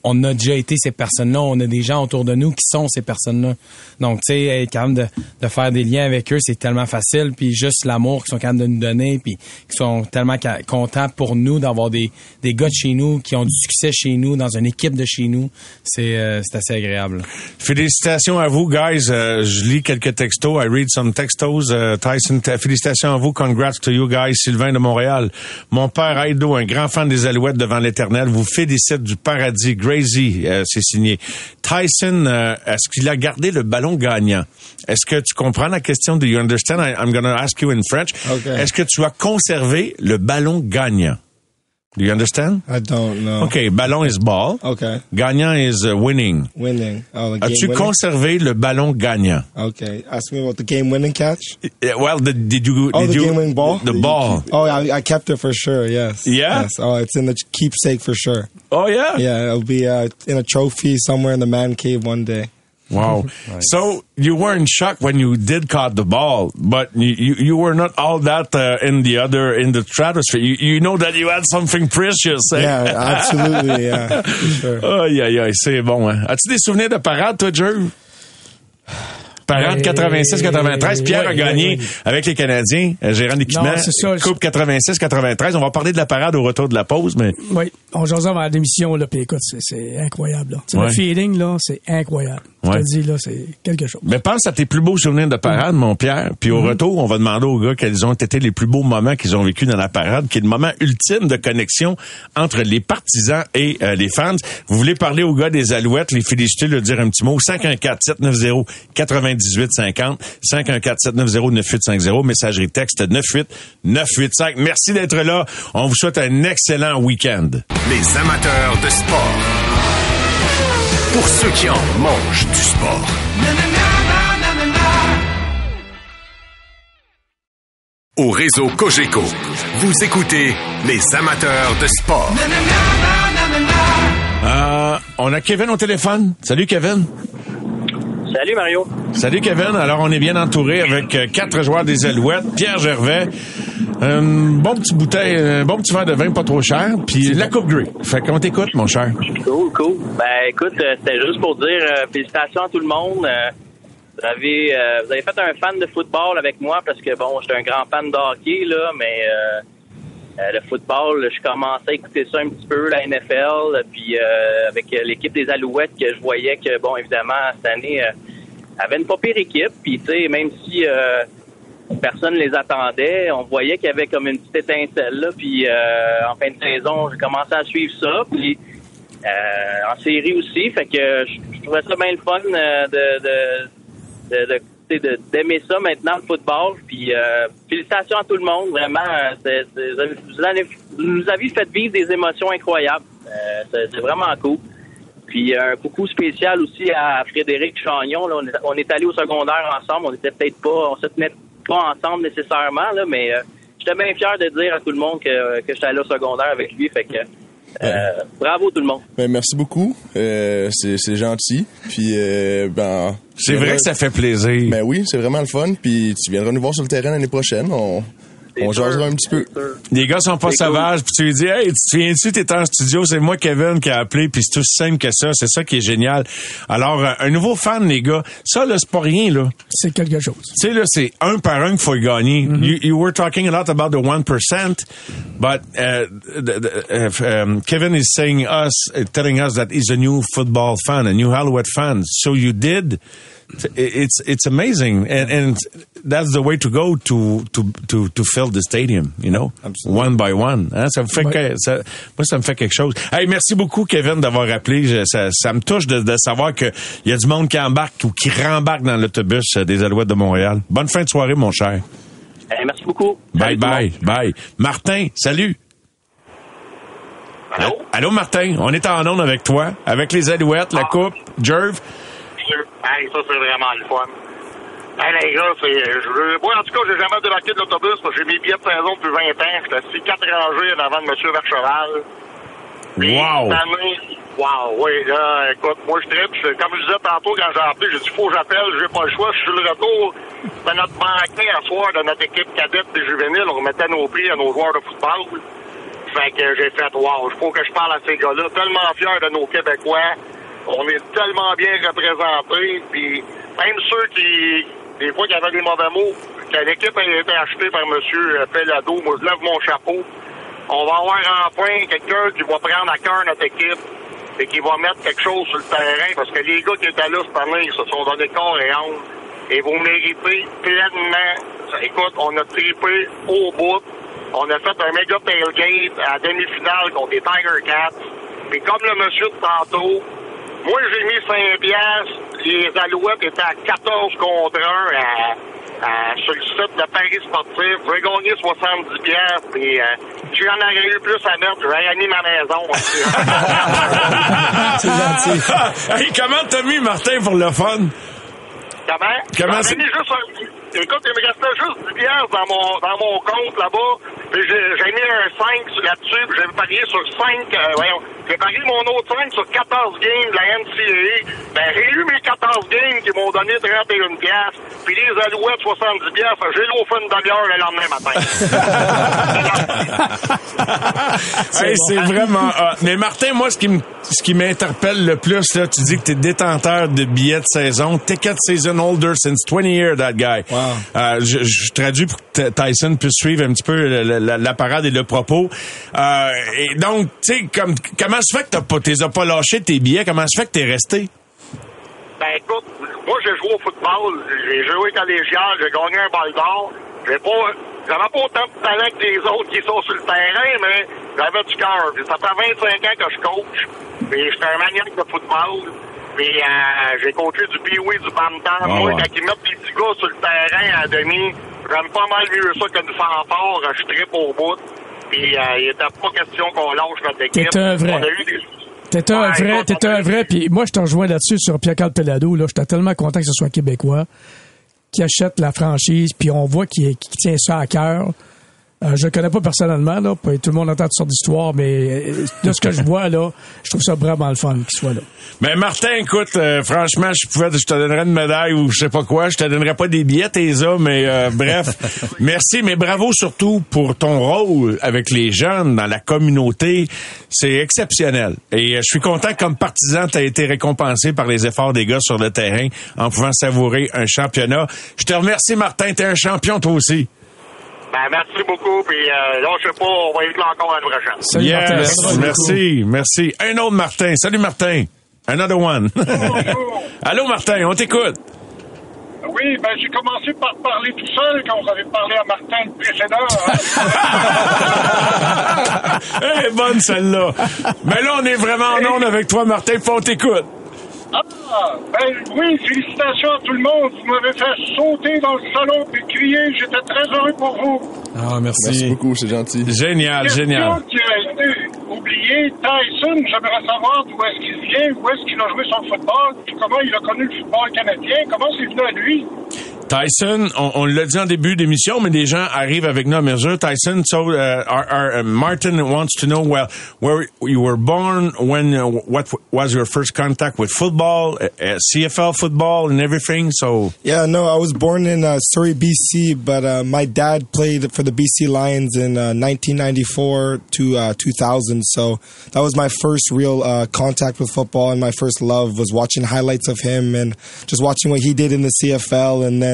on, a déjà été ces personnes-là. On a des gens autour de nous qui sont ces personnes-là. Donc, tu sais, être capable de, faire des liens avec eux, c'est tellement facile. Puis juste l'amour qu'ils sont capables de nous donner, puis qui sont tellement contents pour nous d'avoir des, gars de chez nous qui ont du succès chez nous, dans une équipe de chez nous. C'est euh, assez agréable. Félicitations à vous, guys. Euh, je lis quelques textos. I read some textos. Euh, Tyson, félicitations à vous. Congrats to you guys. Sylvain de Montréal. Mon père Aido, un grand fan des Alouettes devant l'éternel, vous félicite du paradis. Grazy, euh, c'est signé. Tyson, euh, est-ce qu'il a gardé le ballon gagnant? Est-ce que tu comprends la question? Do you understand? I, I'm going to ask you in French. Okay. Est-ce que tu as conservé le ballon gagnant? Do you understand? I don't know. OK, ballon is ball. Okay. Gagnant is uh, winning. Winning. Oh, the game As-tu conservé le ballon gagnant? Okay. Ask me about the game winning catch. Yeah, well, the, did you? Oh, did the you, game winning ball. The ball. Oh, I, I kept it for sure. Yes. Yeah? Yes. Oh, it's in the keepsake for sure. Oh yeah. Yeah, it'll be uh, in a trophy somewhere in the man cave one day. Wow. So you were in shock when you did caught the ball, but you, you, you were not all that uh, in the other, in the stratosphere. You, you know that you had something precious. Eh? Yeah, absolutely, yeah, sure. Aïe, aïe, aïe, c'est bon. Hein. As-tu des souvenirs de parade, toi, Jerv? Parade Euh, 86-93. Pierre a gagné ouais, ouais. avec les Canadiens, euh, gérant d'équipement. Coupe 86-93. On va parler de la parade au retour de la pause, mais Oui, on jasait avant la démission, là, puis écoute, c'est- incroyable. Là. Le feeling, là, c'est incroyable. Je Ouais. te dis, là, c'est quelque chose. Mais pense à tes plus beaux souvenirs de parade, mon Pierre. Puis au retour, on va demander aux gars quels ont été les plus beaux moments qu'ils ont vécu dans la parade, qui est le moment ultime de connexion entre les partisans et euh, les fans. Vous voulez parler aux gars des Alouettes, les féliciter, leur dire un petit mot? 514-790-9850. 514-790-9850. Messagerie texte 98985. Merci d'être là. On vous souhaite un excellent week-end. Les amateurs de sport. Pour ceux qui en mangent du sport. Au réseau Cogeco, vous écoutez les amateurs de sport. Euh, on a Kevin au téléphone. Salut Kevin. Salut Mario. Salut Kevin. Alors on est bien entouré avec euh, quatre joueurs des Alouettes, Pierre Gervais, un bon petit bouteille, un bon petit verre de vin pas trop cher, puis la coupe Grey. Fait qu'on t'écoute mon cher. Cool, cool. Ben écoute, euh, c'était juste pour dire euh, félicitations à tout le monde. Euh, vous avez euh, vous avez fait un fan de football avec moi parce que bon, j'étais un grand fan de hockey là, mais euh, euh, le football, je commençais à écouter ça un petit peu, la NFL, puis euh, avec euh, l'équipe des Alouettes que je voyais que bon, évidemment cette année euh, avait une pas pire équipe, puis tu sais même si euh, personne les attendait. On voyait qu'il y avait comme une petite étincelle là. Puis euh, en fin de saison, j'ai commencé à suivre ça. Puis euh, en série aussi. Fait que je, trouvais ça bien le fun euh, de, d'aimer ça maintenant, le football. Puis euh, félicitations à tout le monde. Vraiment, euh, c'est- c'est- vous, vous nous avez fait vivre des émotions incroyables. Euh, c'est vraiment cool. Puis un coucou spécial aussi à Frédéric Chagnon. On, est, on est allé au secondaire ensemble. On était peut-être pas, on se tenait pas ensemble nécessairement, là, mais euh, j'étais bien fier de dire à tout le monde que, que j'étais allé au secondaire avec lui. Fait que euh, bravo tout le monde. Ben, merci beaucoup. Euh, c'est c'est gentil. Puis, euh, ben. C'est vrai que ça fait plaisir. Ben oui, c'est vraiment le fun. Puis, tu viendras nous voir sur le terrain l'année prochaine. On, on jasera un petit peu. Les gars sont pas C'est cool. sauvages, puis tu lui dis, hey, tu te souviens-tu, t'étais en studio, c'est moi, Kevin, qui a appelé, puis c'est aussi simple que ça, c'est ça qui est génial. Alors, euh, un nouveau fan, les gars, ça, là, c'est pas rien, là. C'est quelque chose. Tu sais, là, c'est un par un qu'il faut gagner. you, you were talking a lot about the 1%, but uh, the, the, um, Kevin is saying us, uh, telling us that he's a new football fan, a new Alouette fan. So you did. It's it's amazing, and and that's the way to go to to to to fill the stadium, you know, one by one. Hein, Ça me fait que, ça, moi ça me fait quelque chose. Hey, merci beaucoup Kevin d'avoir appelé. Je- ça, ça me touche de, de savoir que il y a du monde qui embarque ou qui rembarque dans l'autobus euh, des Alouettes de Montréal. Bonne fin de soirée, mon cher. Eh, merci beaucoup. Bye bye bye. Martin, salut. Allô? Allô Martin, on est en onde avec toi, avec les Alouettes, la coupe, Hey, ça, c'est vraiment le fun. Hey, les gars, c'est. Je, moi, en tout cas, j'ai jamais débarqué de l'autobus parce que j'ai mes billets de saison depuis 20 ans. J'étais assis quatre rangées en avant de M. Vercheval. Puis, Wow. Année, wow, oui, là, écoute, moi, je tripe. Comme je disais tantôt quand j'ai appelé, j'ai dit, faut que j'appelle, j'ai pas le choix, je suis le retour. C'était notre banquet à soir de notre équipe cadette des juvéniles. On remettait nos prix à nos joueurs de football. Fait que j'ai fait, wow, il faut que je parle à ces gars-là. Tellement fiers de nos Québécois. On est tellement bien représentés. Puis même ceux qui, des fois, qui avaient des mauvais mots, que l'équipe a été achetée par M. Pellado, moi, je lève mon chapeau. On va avoir enfin quelqu'un qui va prendre à cœur notre équipe et qui va mettre quelque chose sur le terrain parce que les gars qui étaient là cette année, ils se sont donné corps et âme et vous méritez pleinement. Écoute, on a tripé au bout. On a fait un méga tailgate à demi-finale contre les Tiger Cats. Puis comme le monsieur de tantôt, moi j'ai mis 5 piastres. Les Alouettes étaient à 14 contre 1 à, à- sur le site de Paris Sportif. J'ai gagné 70 piastres. Puis euh, j'en aurais eu plus à mettre, j'aurais gagné ma maison. C'est gentil. hey, comment t'as mis Martin pour le fun? Comment? Comment c'est- mis juste un, écoute, il me restait juste 10 piastres dans mon, dans mon compte là-bas. Puis j'ai, mis un 5 sur- là-dessus, j'ai parié sur 5, euh, voyons, j'ai parié mon autre 5 sur 14 games de la NCAA. Ben, j'ai eu mes 14 games qui m'ont donné 31 piastres. Puis les alouettes, 70 piastres. J'ai l'offre une demi-heure le lendemain matin. Hey, c'est vraiment hot. Mais Martin, moi, ce qui me- ce qui m'interpelle le plus, là, tu dis que tu es détenteur de billets de saison, ticket season holder since 20 years, that guy. Euh, je, traduis pour que Tyson puisse suivre un petit peu la, parade et le propos. Euh, et donc, tu sais, comme, comment se fait que t'as pas, t'es as pas lâché tes billets? Comment se fait que t'es resté? Ben écoute, moi j'ai joué au football, j'ai joué collégial, j'ai gagné un bal d'or. J'ai pas j'avais pas autant de talent que les autres qui sont sur le terrain, mais j'avais du cœur. Ça fait 25 ans que je coach. Puis j'étais un maniaque de football. Puis euh, j'ai coaché du pee-wee, du bam-tam. Ah moi, ouais. quand ils mettent les petits gars sur le terrain à demi, j'aime pas mal mieux ça que du fanfare. Je tripe au bout. Puis euh, il était pas question qu'on lâche notre équipe. T'es un vrai. On a eu des... T'es un Ouais, vrai, t'es un vrai, puis moi je te rejoins là-dessus sur Pierre-Carl Pelado, là, j'étais tellement content que ce soit un Québécois qui achète la franchise, puis on voit qu'il qu'il tient ça à cœur. Euh, je le connais pas personnellement, là, puis tout le monde entend toutes sortes d'histoires, mais euh, de ce que je vois, là, je trouve ça vraiment le fun qu'il soit là. Mais Martin, écoute, euh, franchement, je pouvais, je te donnerais une médaille ou je sais pas quoi. Je te donnerais pas des billets, tes mais euh, bref, merci. Mais bravo surtout pour ton rôle avec les jeunes dans la communauté. C'est exceptionnel. Et je suis content que comme partisan, tu as été récompensé par les efforts des gars sur le terrain en pouvant savourer un championnat. Je te remercie, Martin. T'es un champion, toi aussi. Ben, merci beaucoup, puis euh, là, je sais pas, on va être là encore l'année prochaine. yes, merci, merci. Un autre Martin. Salut, Martin. Another one. Allô, Martin, on t'écoute. Oui, ben j'ai commencé par parler tout seul quand vous avez parlé à Martin le précédent. Elle est bonne, celle-là. Mais là, on est vraiment en onde avec toi, Martin, puis on t'écoute. Ah, ben oui, félicitations à tout le monde. Vous m'avez fait sauter dans le salon puis crier. J'étais très heureux pour vous. Ah, Merci beaucoup, c'est gentil. Génial, génial. Qui a été oubliée, Tyson, j'aimerais savoir d'où est-ce qu'il vient, où est-ce qu'il a joué son football, comment il a connu le football canadien, comment c'est venu à lui? Tyson, on, on l'a dit en début d'émission, mais des gens arrivent avec nous à mesure. Tyson, so uh, our, our, uh, Martin wants to know well where you were born, when uh, what was your first contact with football, uh, uh, CFL football, and everything. So Yeah, no, I was born in uh, Surrey, BC, but my dad played for the BC Lions in uh, 1994 to uh, 2000. So that was my first real contact with football, and my first love was watching highlights of him and just watching what he did in the CFL. And then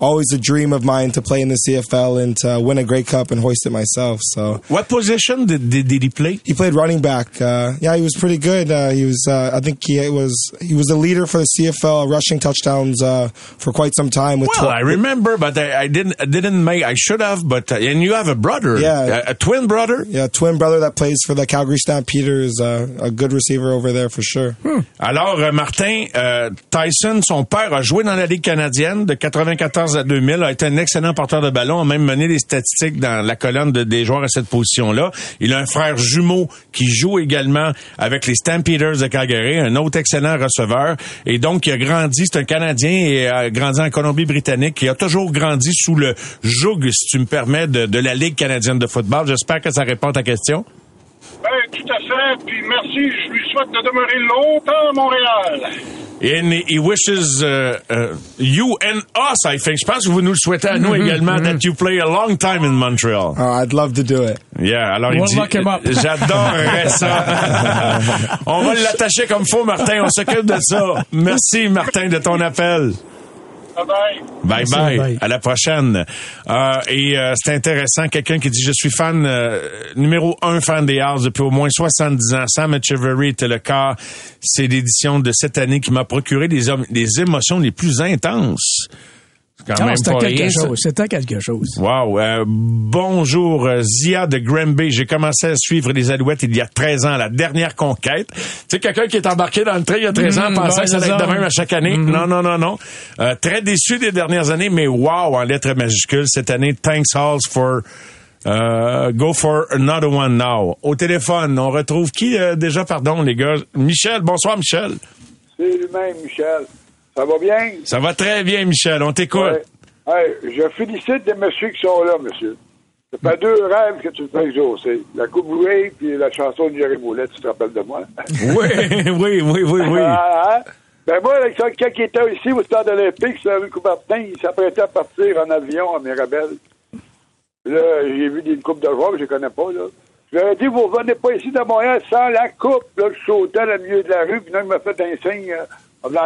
always a dream of mine to play in the CFL and to win a Grey Cup and hoist it myself. So what position did did, did he play? he played running back. Uh, yeah, he was pretty good. Uh, he was, uh, I think he was he was a leader for the CFL rushing touchdowns uh, for quite some time. With Well, 12 I remember, but I, I didn't I didn't make. I should have, but uh, and you have a brother, Yeah. a, a twin brother. Yeah, twin brother that plays for the Calgary Stampeders, uh, a good receiver over there for sure. Alors, euh, Martin, euh, Tyson, son père a joué dans la Ligue canadienne de 94 à 2000, a été un excellent porteur de ballon, a même mené des statistiques dans la colonne de- des joueurs à cette position-là. Il a un frère jumeau qui joue également avec les Stampeders de Calgary, un autre excellent receveur. Et donc, il a grandi, c'est un Canadien et a grandi en Colombie-Britannique. Il a toujours grandi sous le joug, si tu me permets, de la Ligue canadienne de football. J'espère que ça répond à ta question. Ben, tout à fait. Puis merci, je lui souhaite de demeurer longtemps à Montréal. And he wishes uh, uh, you and us, I think. Je pense que vous nous le souhaitez à nous Mhm, également, mhm. that you play a long time in Montreal. Uh, I'd love to do it. Yeah, alors We'll il dit, lock him up. j'adorerais ça. on va l'attacher comme faux, Martin. On s'occupe de ça. Merci, Martin, de ton appel. Bye Merci, bye. bye. À la prochaine. Euh, et euh, c'est intéressant, quelqu'un qui dit je suis fan euh, numéro un fan des House depuis au moins 70 ans. Sam Echeverry était le cas. C'est l'édition de cette année qui m'a procuré des, des émotions les plus intenses. C'est quand même c'était quelque chose. C'était quelque chose. Wow. Euh, bonjour, euh, Zia de Granby. J'ai commencé à suivre les Alouettes il y a 13 ans, la dernière conquête. Tu sais, quelqu'un qui est embarqué dans le train il y a 13 ans Mhm, pensait que ça allait être de même à chaque année. Mhm. Non, non, non, non. Euh, très déçu des dernières années, mais wow, en lettres majuscules, cette année, thanks Halls for... euh, go for another one now. Au téléphone, on retrouve qui euh, déjà, pardon, les gars? Michel, bonsoir Michel. C'est lui-même, Michel. Ça va bien? Ça va très bien, Michel. On t'écoute. Ouais. Je félicite les messieurs qui sont là, monsieur. C'est pas deux rêves que tu fais exaucer. La Coupe Ray puis la chanson de Jerry Moulet, tu te rappelles de moi? Oui, oui, oui, oui, oui. Ah, hein? Ben moi, avec ça, quand il était ici au stade olympique, sur la rue Coubertin, il s'apprêtait à partir en avion à Mirabel. Là, j'ai vu des coupes de joueurs, je les connais pas, là. Je leur ai dit, vous venez pas ici de Montréal sans la coupe. Là, je sautais au milieu de la rue, puis là, il m'a fait un signe.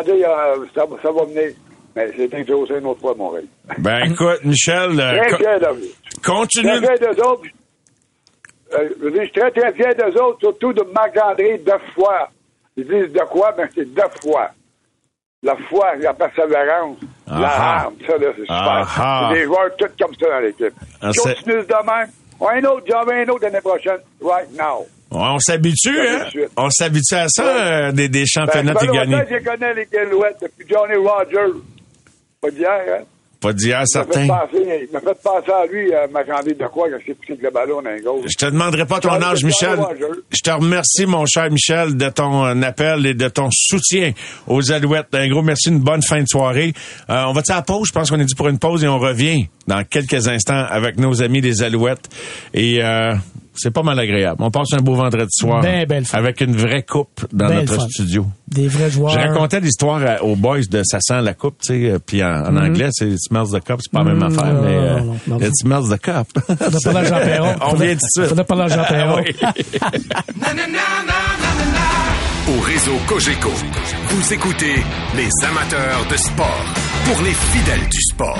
Dire, euh, ça, va- ça va venir. Mais c'est exaucé une autre fois, mon rêve. Ben, écoute, Michel, euh, Très fier de vous. continue. Très fier d'eux autres. Euh, je suis très, très fier d'eux autres, surtout de Marc-André deux fois. Ils disent de quoi? Ben, c'est deux fois. La foi, la persévérance, la Ah-ha. rame, ça, là, c'est super. Des joueurs tous comme ça dans l'équipe. Ah, Continue de même. Un autre, veux un autre l'année prochaine. Right now. On s'habitue, hein? On s'habitue à ça, euh, des, des championnats Ben, ça t'es fait gagné. longtemps que je connais les Galouettes depuis Johnny Rogers. Pas d'hier, hein? Pas d'hier, m'a certain. Il m'a fait penser à lui, à Marc-André de quoi, quand s'est poussé le ballon dans goal. Je te demanderai pas ton âge, Michel. Je te remercie, mon cher Michel, de ton euh, appel et de ton soutien aux Alouettes. Un gros merci, une bonne fin de soirée. Euh, on va à la pause? Je pense qu'on est dû pour une pause et on revient dans quelques instants avec nos amis des Alouettes. Et euh, c'est pas mal agréable. On passe un beau vendredi soir Ben, ben avec une vraie coupe dans Ben, notre fun. studio. Des vrais joueurs. Je racontais l'histoire aux boys de ça sent la coupe, tu sais, euh, puis en, en Mhm. anglais c'est smells the cup, c'est pas la même Mhm, affaire, non, mais euh, non, non, non. it smells the cup. Faudrait parler à Jean Perron. On vient tout de suite. faudrait parler à Jean Perron. Oui. Au réseau Cogeco, vous écoutez les amateurs de sport pour les fidèles du sport.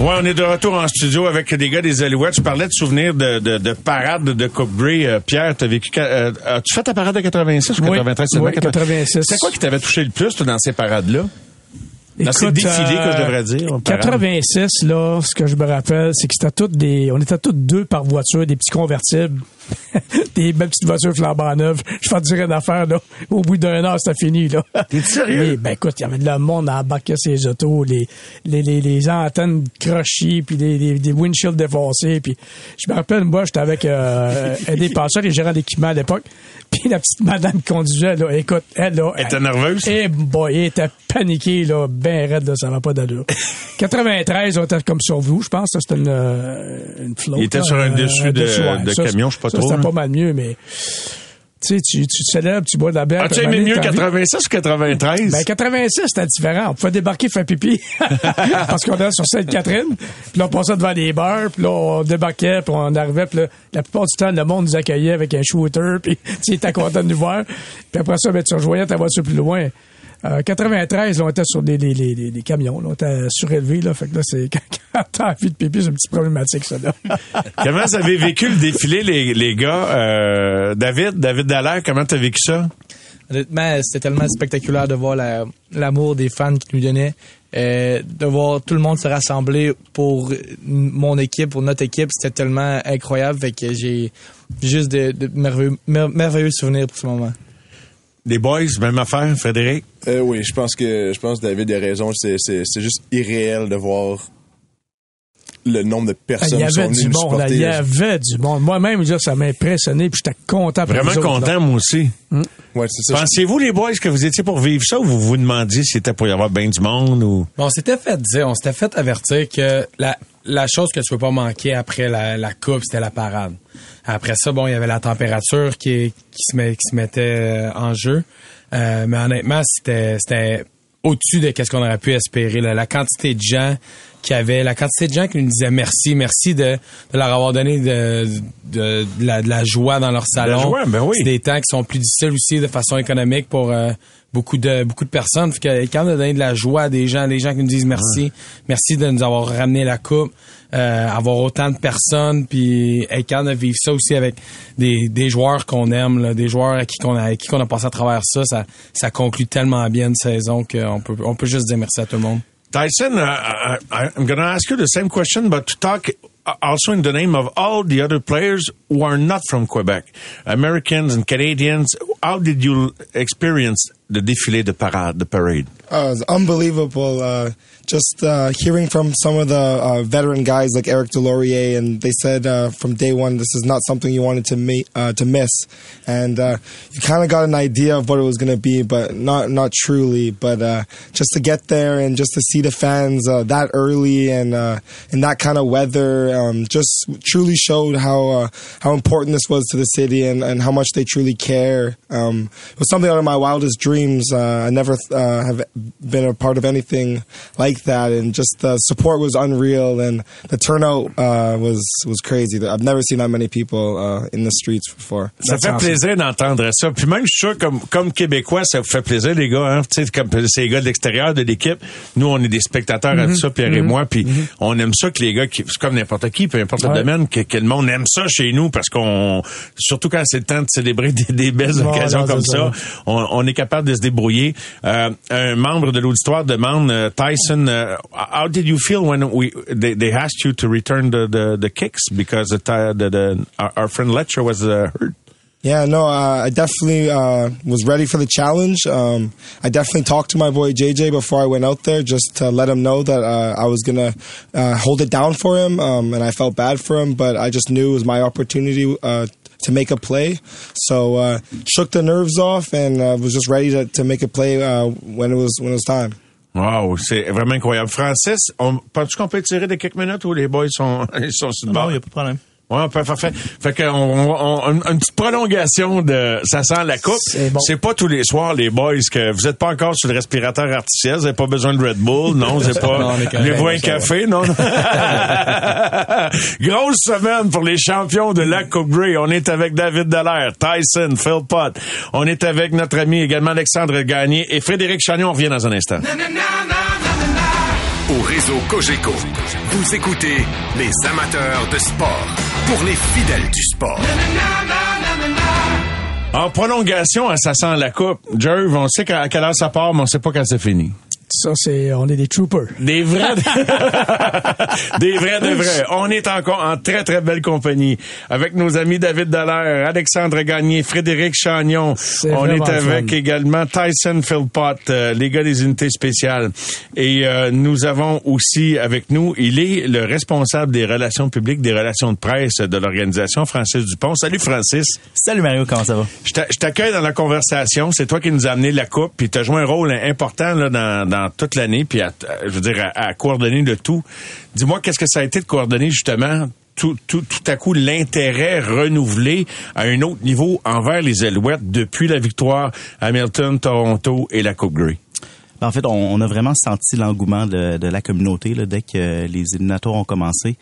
Ouais, on est de retour en studio avec des gars des Alouettes. Je parlais de souvenirs de, de, de parade de Coupe Grey. Euh, Pierre, t'as vécu... euh, As-tu fait ta parade de 86 ou Oui, 93? C'est oui, vrai, 86. C'est quoi qui t'avait touché le plus, toi, dans ces parades-là? Dans ces Écoute, défilés, que je euh, devrais dire. en parade. 86, là, ce que je me rappelle, c'est que c'était toutes des, on était tous deux par voiture, des petits convertibles, des belles petites voitures flambant neuves. Je vais te dire une affaire, là. Au bout d'un an, c'était fini, là. T'es sérieux? Oui, ben écoute, il y avait de le monde à embarquer ses autos, les, les, les, les antennes crochées, puis des, des, des windshields défoncés, puis je me rappelle, moi, j'étais avec euh, un des passeurs, les gérants d'équipement à l'époque, puis la petite madame qui conduisait, là, écoute, elle, là... Elle était nerveuse? Eh boy, elle était paniquée, là, ben raide, là, ça va pas d'allure. 93, on était comme sur vous, je pense, ça, c'était une, euh, une flotte. Il était là, sur un euh, dessus de- ouais. de Ça, camion, je sais pas ça, trop, C'était là. pas mal mieux, mais... Tu sais, tu, tu te célèbres, tu bois de la bière. As-tu aimé mieux donné, t'as envie- 86 ou 93? ben, 86, c'était différent. On pouvait débarquer faire pipi. Parce qu'on était sur Sainte-Catherine. Puis là, on passait devant les bars. Puis là, on débarquait. Puis on arrivait. Puis là, la plupart du temps, le monde nous accueillait avec un shooter. Puis tu était content de nous voir. Puis après ça, ben, tu rejoignais ta voiture plus loin. Euh, 93, là, on était sur des, des, des, des- des camions. Là, on était surélevés. Là, fait que là, c'est quand, quand t'as envie de pipi, c'est un petit problématique, ça. Là. Comment vous avez vécu le défilé, les, les gars? Euh, David, David Dallaire, comment t'as vécu ça? Honnêtement, c'était tellement spectaculaire de voir la- l'amour des fans qui nous donnaient, euh, de voir tout le monde se rassembler pour mon équipe, pour notre équipe, c'était tellement incroyable. Fait que j'ai juste de, de merveilleux, mer- merveilleux souvenirs pour ce moment. Les boys, même affaire, Frédéric? Euh, oui, je pense que je pense que David a raison. C'est, c'est, c'est juste irréel de voir le nombre de Ah, personnes Il y qui sont avait venues du nous monde. supporter. Il y avait du monde. Moi-même, ça m'a impressionné. Puis j'étais content. pour Vraiment vous autres, là. content, moi aussi. Ouais, c'est ça. Pensiez-vous, les boys, que vous étiez pour vivre ça ou vous vous demandiez si c'était pour y avoir bien du monde ou... Bon, on s'était fait dire, on s'était fait avertir que la, la chose que tu veux pas manquer après la, la coupe, c'était la parade. Après ça, bon, il y avait la température qui, qui, se, met- qui se mettait euh, en jeu. Euh, mais honnêtement, c'était, c'était au-dessus de ce qu'on aurait pu espérer. là. La quantité de gens qui avaient, la quantité de gens qui nous disaient merci, merci de, de leur avoir donné de, de, de la, de la joie dans leur salon. joie, ben oui. C'est des temps qui sont plus difficiles aussi de façon économique pour euh, beaucoup de beaucoup de personnes. Fait que quand on a donné de la joie à des gens, les gens qui nous disent merci, merci de nous avoir ramené la coupe, euh, avoir autant de personnes, puis être capable de vivre ça aussi avec des, des joueurs qu'on aime, là, des joueurs à qui qu'on a, à qui qu'on a passé à travers ça, ça, ça conclut tellement bien une saison qu'on peut on peut juste dire merci à tout le monde. Tyson, uh, I, I- I'm going to ask you the same question, but to talk also in the name of all the other players who are not from Quebec, Americans and Canadians. How did you experience the défilé de parade, the parade? Oh, it was unbelievable. Uh, just uh, hearing from some of the uh, veteran guys like Eric Delorier, and they said uh, from day one this is not something you wanted to meet, uh, to miss, and uh, you kind of got an idea of what it was going to be, but not not truly. But uh, just to get there and just to see the fans uh, that early and uh, in that kind of weather, um, just truly showed how how important this was to the city and, and how much they truly care. Um, it was something out of my wildest dreams. Uh, I never uh, have been a part of anything like that, and just the support was unreal, and the turnout uh, was was crazy. I've never seen that many people uh, in the streets before. Ça fait plaisir d'entendre ça. Puis même, je suis sûr, comme, comme Québécois, ça vous fait plaisir, les gars. Hein? Tu sais, comme ces gars de l'extérieur de l'équipe, nous, on est des spectateurs à Mhm. tout ça, Pierre et Mhm. moi. Puis on aime ça que les gars, qui, c'est comme n'importe qui, peu importe le domaine, que, que le monde aime ça chez nous parce qu'on, surtout quand c'est le temps de célébrer des, des belles occasions non, comme c'est ça, ça. on, on est capable de se débrouiller. Euh, un membre de l'auditoire demande, euh, Uh, how did you feel when we they, they asked you to return the the, the kicks because the, the, the our, our friend Letcher was uh, hurt? Yeah, no, uh, I definitely uh, was ready for the challenge. Um, I definitely talked to my boy JJ before I went out there just to let him know that uh, I was gonna uh, hold it down for him, um, and I felt bad for him, but I just knew it was my opportunity uh, to make a play. So uh, shook the nerves off and was just ready to, to make a play when it was when it was time. Wow, c'est vraiment incroyable. Francis, on, penses-tu qu'on peut tirer de quelques minutes où les boys sont, ils sont sur le bord? Non, il n'y a pas de problème. Ouais, parfait, parfait. Fait qu'on on, on- une, une petite prolongation de ça sent la coupe. C'est pas tous les soirs les boys que vous êtes pas encore sur le respirateur artificiel, vous avez pas besoin de Red Bull, non, vous avez pas Non, voulez-vous un café, non. Grosse semaine pour les champions de la Coupe Grey. On est avec David Dallaire, Tyson, Phil Pott. On est avec notre ami également Alexandre Gagné et Frédéric Chagnon. On revient dans un instant. Au réseau Cogeco, vous écoutez les amateurs de sport pour les fidèles du sport. En prolongation, hein, ça sent la coupe. Jerv, on sait qu'à quelle heure ça part, mais on sait pas quand c'est fini. Ça, c'est, on est des troopers. Des vrais, des vrais de vrais. On est encore en très, très belle compagnie avec nos amis David Dallaire, Alexandre Gagné, Frédéric Chagnon. On est avec fun. également Tyson Philpott, euh, les gars des unités spéciales. Et euh, nous avons aussi avec nous, il est le responsable des relations publiques, des relations de presse de l'organisation, Francis Dupont. Salut Francis. Salut Mario, comment ça va? Je t'accueille dans la conversation. C'est toi qui nous as amené la coupe, puis tu as joué un rôle important là, dans, dans toute l'année, puis à, à- je veux dire à, à coordonner le tout. Dis-moi, qu'est-ce que ça a été de coordonner justement tout, tout, tout à coup l'intérêt renouvelé à un autre niveau envers les Alouettes depuis la victoire Hamilton, Toronto et la Coupe Grey? Ben, En fait, on, a vraiment senti l'engouement de, de la communauté là, dès que les éliminatoires ont commencé.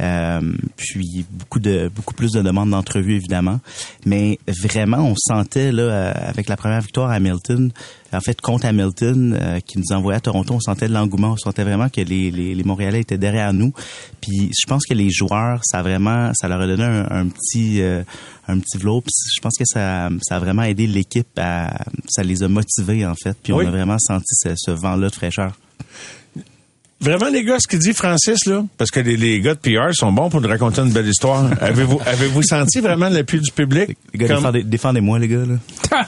Euh, puis beaucoup de beaucoup plus de demandes d'entrevues évidemment, mais vraiment on sentait là euh, avec la première victoire à Hamilton, en fait contre Hamilton euh, qui nous envoyait à Toronto, on sentait de l'engouement, on sentait vraiment que les, les, les Montréalais étaient derrière nous. Puis je pense que les joueurs, ça a vraiment, ça leur a donné un, un petit euh, un petit. Puis je pense que ça, ça a vraiment aidé l'équipe à, ça les a motivés en fait. Puis Oui. on a vraiment senti ce, ce vent-là de fraîcheur. Vraiment, les gars, ce qu'il dit Francis, là, parce que les, les gars de PR sont bons pour nous raconter une belle histoire. Avez-vous avez-vous senti vraiment l'appui du public? Les gars, Comme- défendez- défendez-moi les gars là.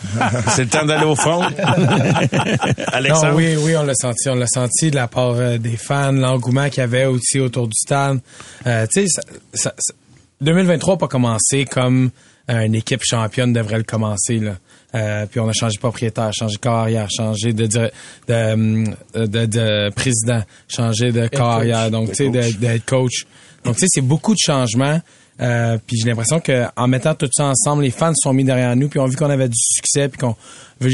C'est le temps d'aller au front. Alexandre? Non, oui, oui, on l'a senti. On l'a senti de la part euh, des fans, l'engouement qu'il y avait aussi autour du stade. Euh, tu sais, ça- ça- ça- 2023 n'a pas commencé comme une équipe championne devrait le commencer. Là. Euh, puis on a changé de propriétaire, changé de carrière, changé de, dir- de, de, de président, changé de carrière, donc tu sais, head coach. Donc tu sais, c'est beaucoup de changements. Euh, puis j'ai l'impression que en mettant tout ça ensemble, les fans se sont mis derrière nous, puis ont vu qu'on avait du succès, puis qu'on veut,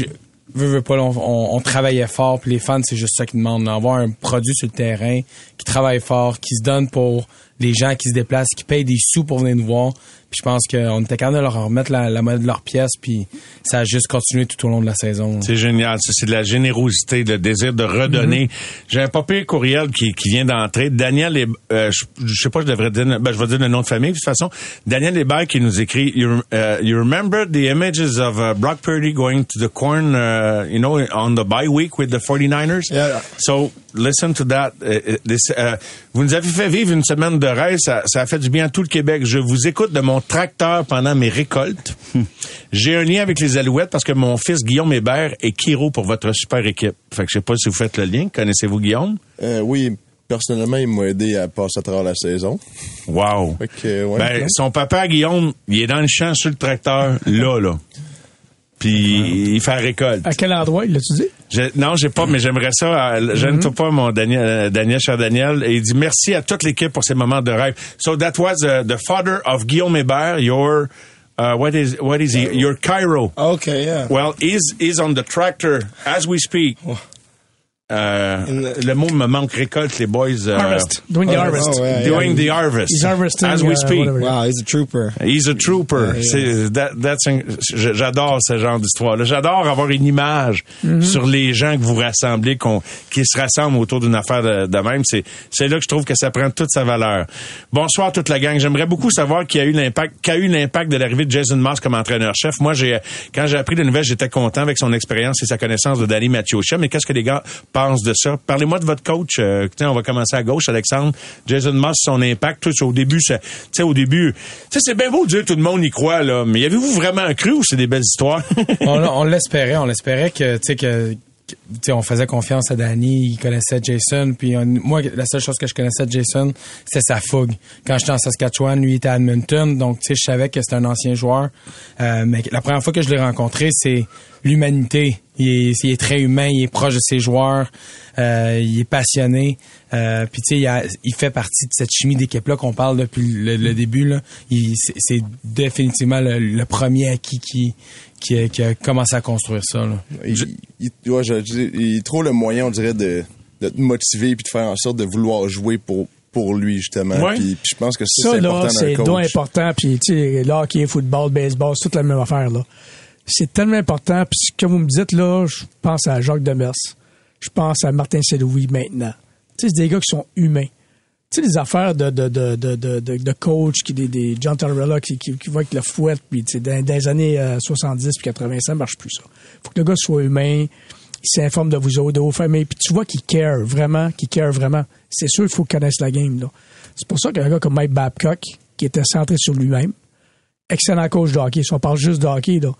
veut, pas, là, on, on- on travaillait fort, puis les fans, c'est juste ça qu'ils demandent, d'avoir un produit sur le terrain qui travaille fort, qui se donne pour les gens qui se déplacent, qui payent des sous pour venir nous voir. Puis je pense qu'on était capable de leur remettre la, la monnaie de leur pièce, puis ça a juste continué tout au long de la saison. C'est génial. Ça, C'est de la générosité, le désir de redonner. J'ai un papier courriel qui, qui vient d'entrer. Daniel, euh, je, je sais pas, je devrais dire, ben, je vais dire le nom de famille. De toute façon, Daniel Hébert qui nous écrit, you, uh, you remember the images of uh, Brock Purdy going to the corn, uh, you know, on the bye week with the 49ers? Yeah. So, listen to that. Uh, uh, this, uh, vous nous avez fait vivre une semaine de rêve. Ça, ça a fait du bien à tout le Québec. Je vous écoute de mon tracteur pendant mes récoltes. J'ai un lien avec les Alouettes parce que mon fils Guillaume Hébert est Kiro pour votre super équipe. Fait que je sais pas si vous faites le lien. Connaissez-vous Guillaume? Euh, oui, personnellement, il m'a aidé à passer à travers la saison. Wow. Fait que, ouais, Ben, son papa, Guillaume, il est dans le champ sur le tracteur, là, là. Puis il fait la récolte. À quel endroit, il l'a-tu dit? Je- non, j'ai pas, mais j'aimerais ça. euh, J'aime pas mon Daniel, euh, Daniel Chardaniel. Et il dit merci à toute l'équipe pour ces moments de rêve. So that was uh, the father of Guillaume Hébert, your, uh, what is, what is he? Your Cairo. Okay, yeah. Well, he's, he's on the tractor as we speak. Euh, le mot me manque récolte, les boys. euh, Harvest. Doing the harvest. Oh, yeah, yeah. Doing the harvest. He's harvesting, As we uh, speak. Wow, he's a trooper. He's a trooper. Yeah, that- J'adore ce genre d'histoire. J'adore avoir une image Mhm. sur les gens que vous rassemblez, qu'on, qui se rassemblent autour d'une affaire de, de même. C'est, c'est là que je trouve que ça prend toute sa valeur. Bonsoir toute la gang. J'aimerais beaucoup savoir qui a eu l'impact, qu'a eu l'impact de l'arrivée de Jason Moss comme entraîneur-chef. Moi, j'ai, quand j'ai appris la nouvelle, j'étais content avec son expérience et sa connaissance de Danny Mathieucha. Mais qu'est-ce que les gars pensent de ça? Parlez-moi de votre coach. Euh, on va commencer à gauche, Alexandre. Jason Moss, son impact. Tout, au début, ça- au début, c'est bien beau de dire tout le monde y croit, là. Mais avez-vous vraiment cru ou c'est des belles histoires? on, l'espérait, on l'espérait que, tu sais, que, que, tu sais, on faisait confiance à Danny, il connaissait Jason, puis moi, la seule chose que je connaissais de Jason, c'était sa fougue. Quand j'étais en Saskatchewan, lui il était à Edmonton, donc, je savais que c'était un ancien joueur. Euh, mais la première fois que je l'ai rencontré, c'est l'humanité. Il est, il est très humain, il est proche de ses joueurs, euh, il est passionné. Euh, puis tu sais, il, fait partie de cette chimie d'équipe-là qu'on parle depuis le, le début. Là. Il- C'est définitivement le, le premier acquis qui, qui, a, qui a commencé à construire ça. Là. Il, il- ouais, je- je- il trouve le moyen, on dirait, de, de te motiver puis de faire en sorte de vouloir jouer pour, pour lui, justement. Ouais. Puis, puis je pense que ça, Ça, c'est là, important c'est important. Puis, tu sais, là, hockey, football, baseball, c'est toute la même affaire, là. C'est tellement important. Puis, comme vous me dites, là, je pense à Jacques Demers. Je pense à Martin Saint-Louis maintenant. Tu sais, c'est des gars qui sont humains. Tu sais, des affaires de, de, de, de, de, coach, qui, des, des John Tortorella qui, qui, qui va avec la fouette, puis tu sais, dans, les années euh, 70 puis 80, ça marche plus, ça. faut que le gars soit humain, il s'informe de vous autres, de vos familles, puis tu vois qu'il care vraiment, qu'il care vraiment. C'est sûr qu'il faut qu'il connaisse la game. C'est pour ça qu'un gars comme Mike Babcock, qui était centré sur lui-même, excellent coach de hockey, si on parle juste de hockey, là,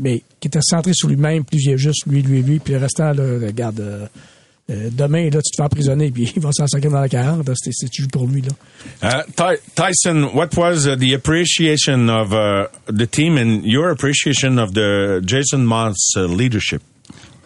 mais qui était centré sur lui-même, puis il y juste lui, lui, lui, puis le restant, là, regarde, euh, euh, demain, là, tu te fais emprisonner, puis il va s'en sortir dans la 40, là, c'est, tu pour lui, là. Ty- Tyson, what was the appreciation of uh, the team and your appreciation of the Jason Moss uh, leadership?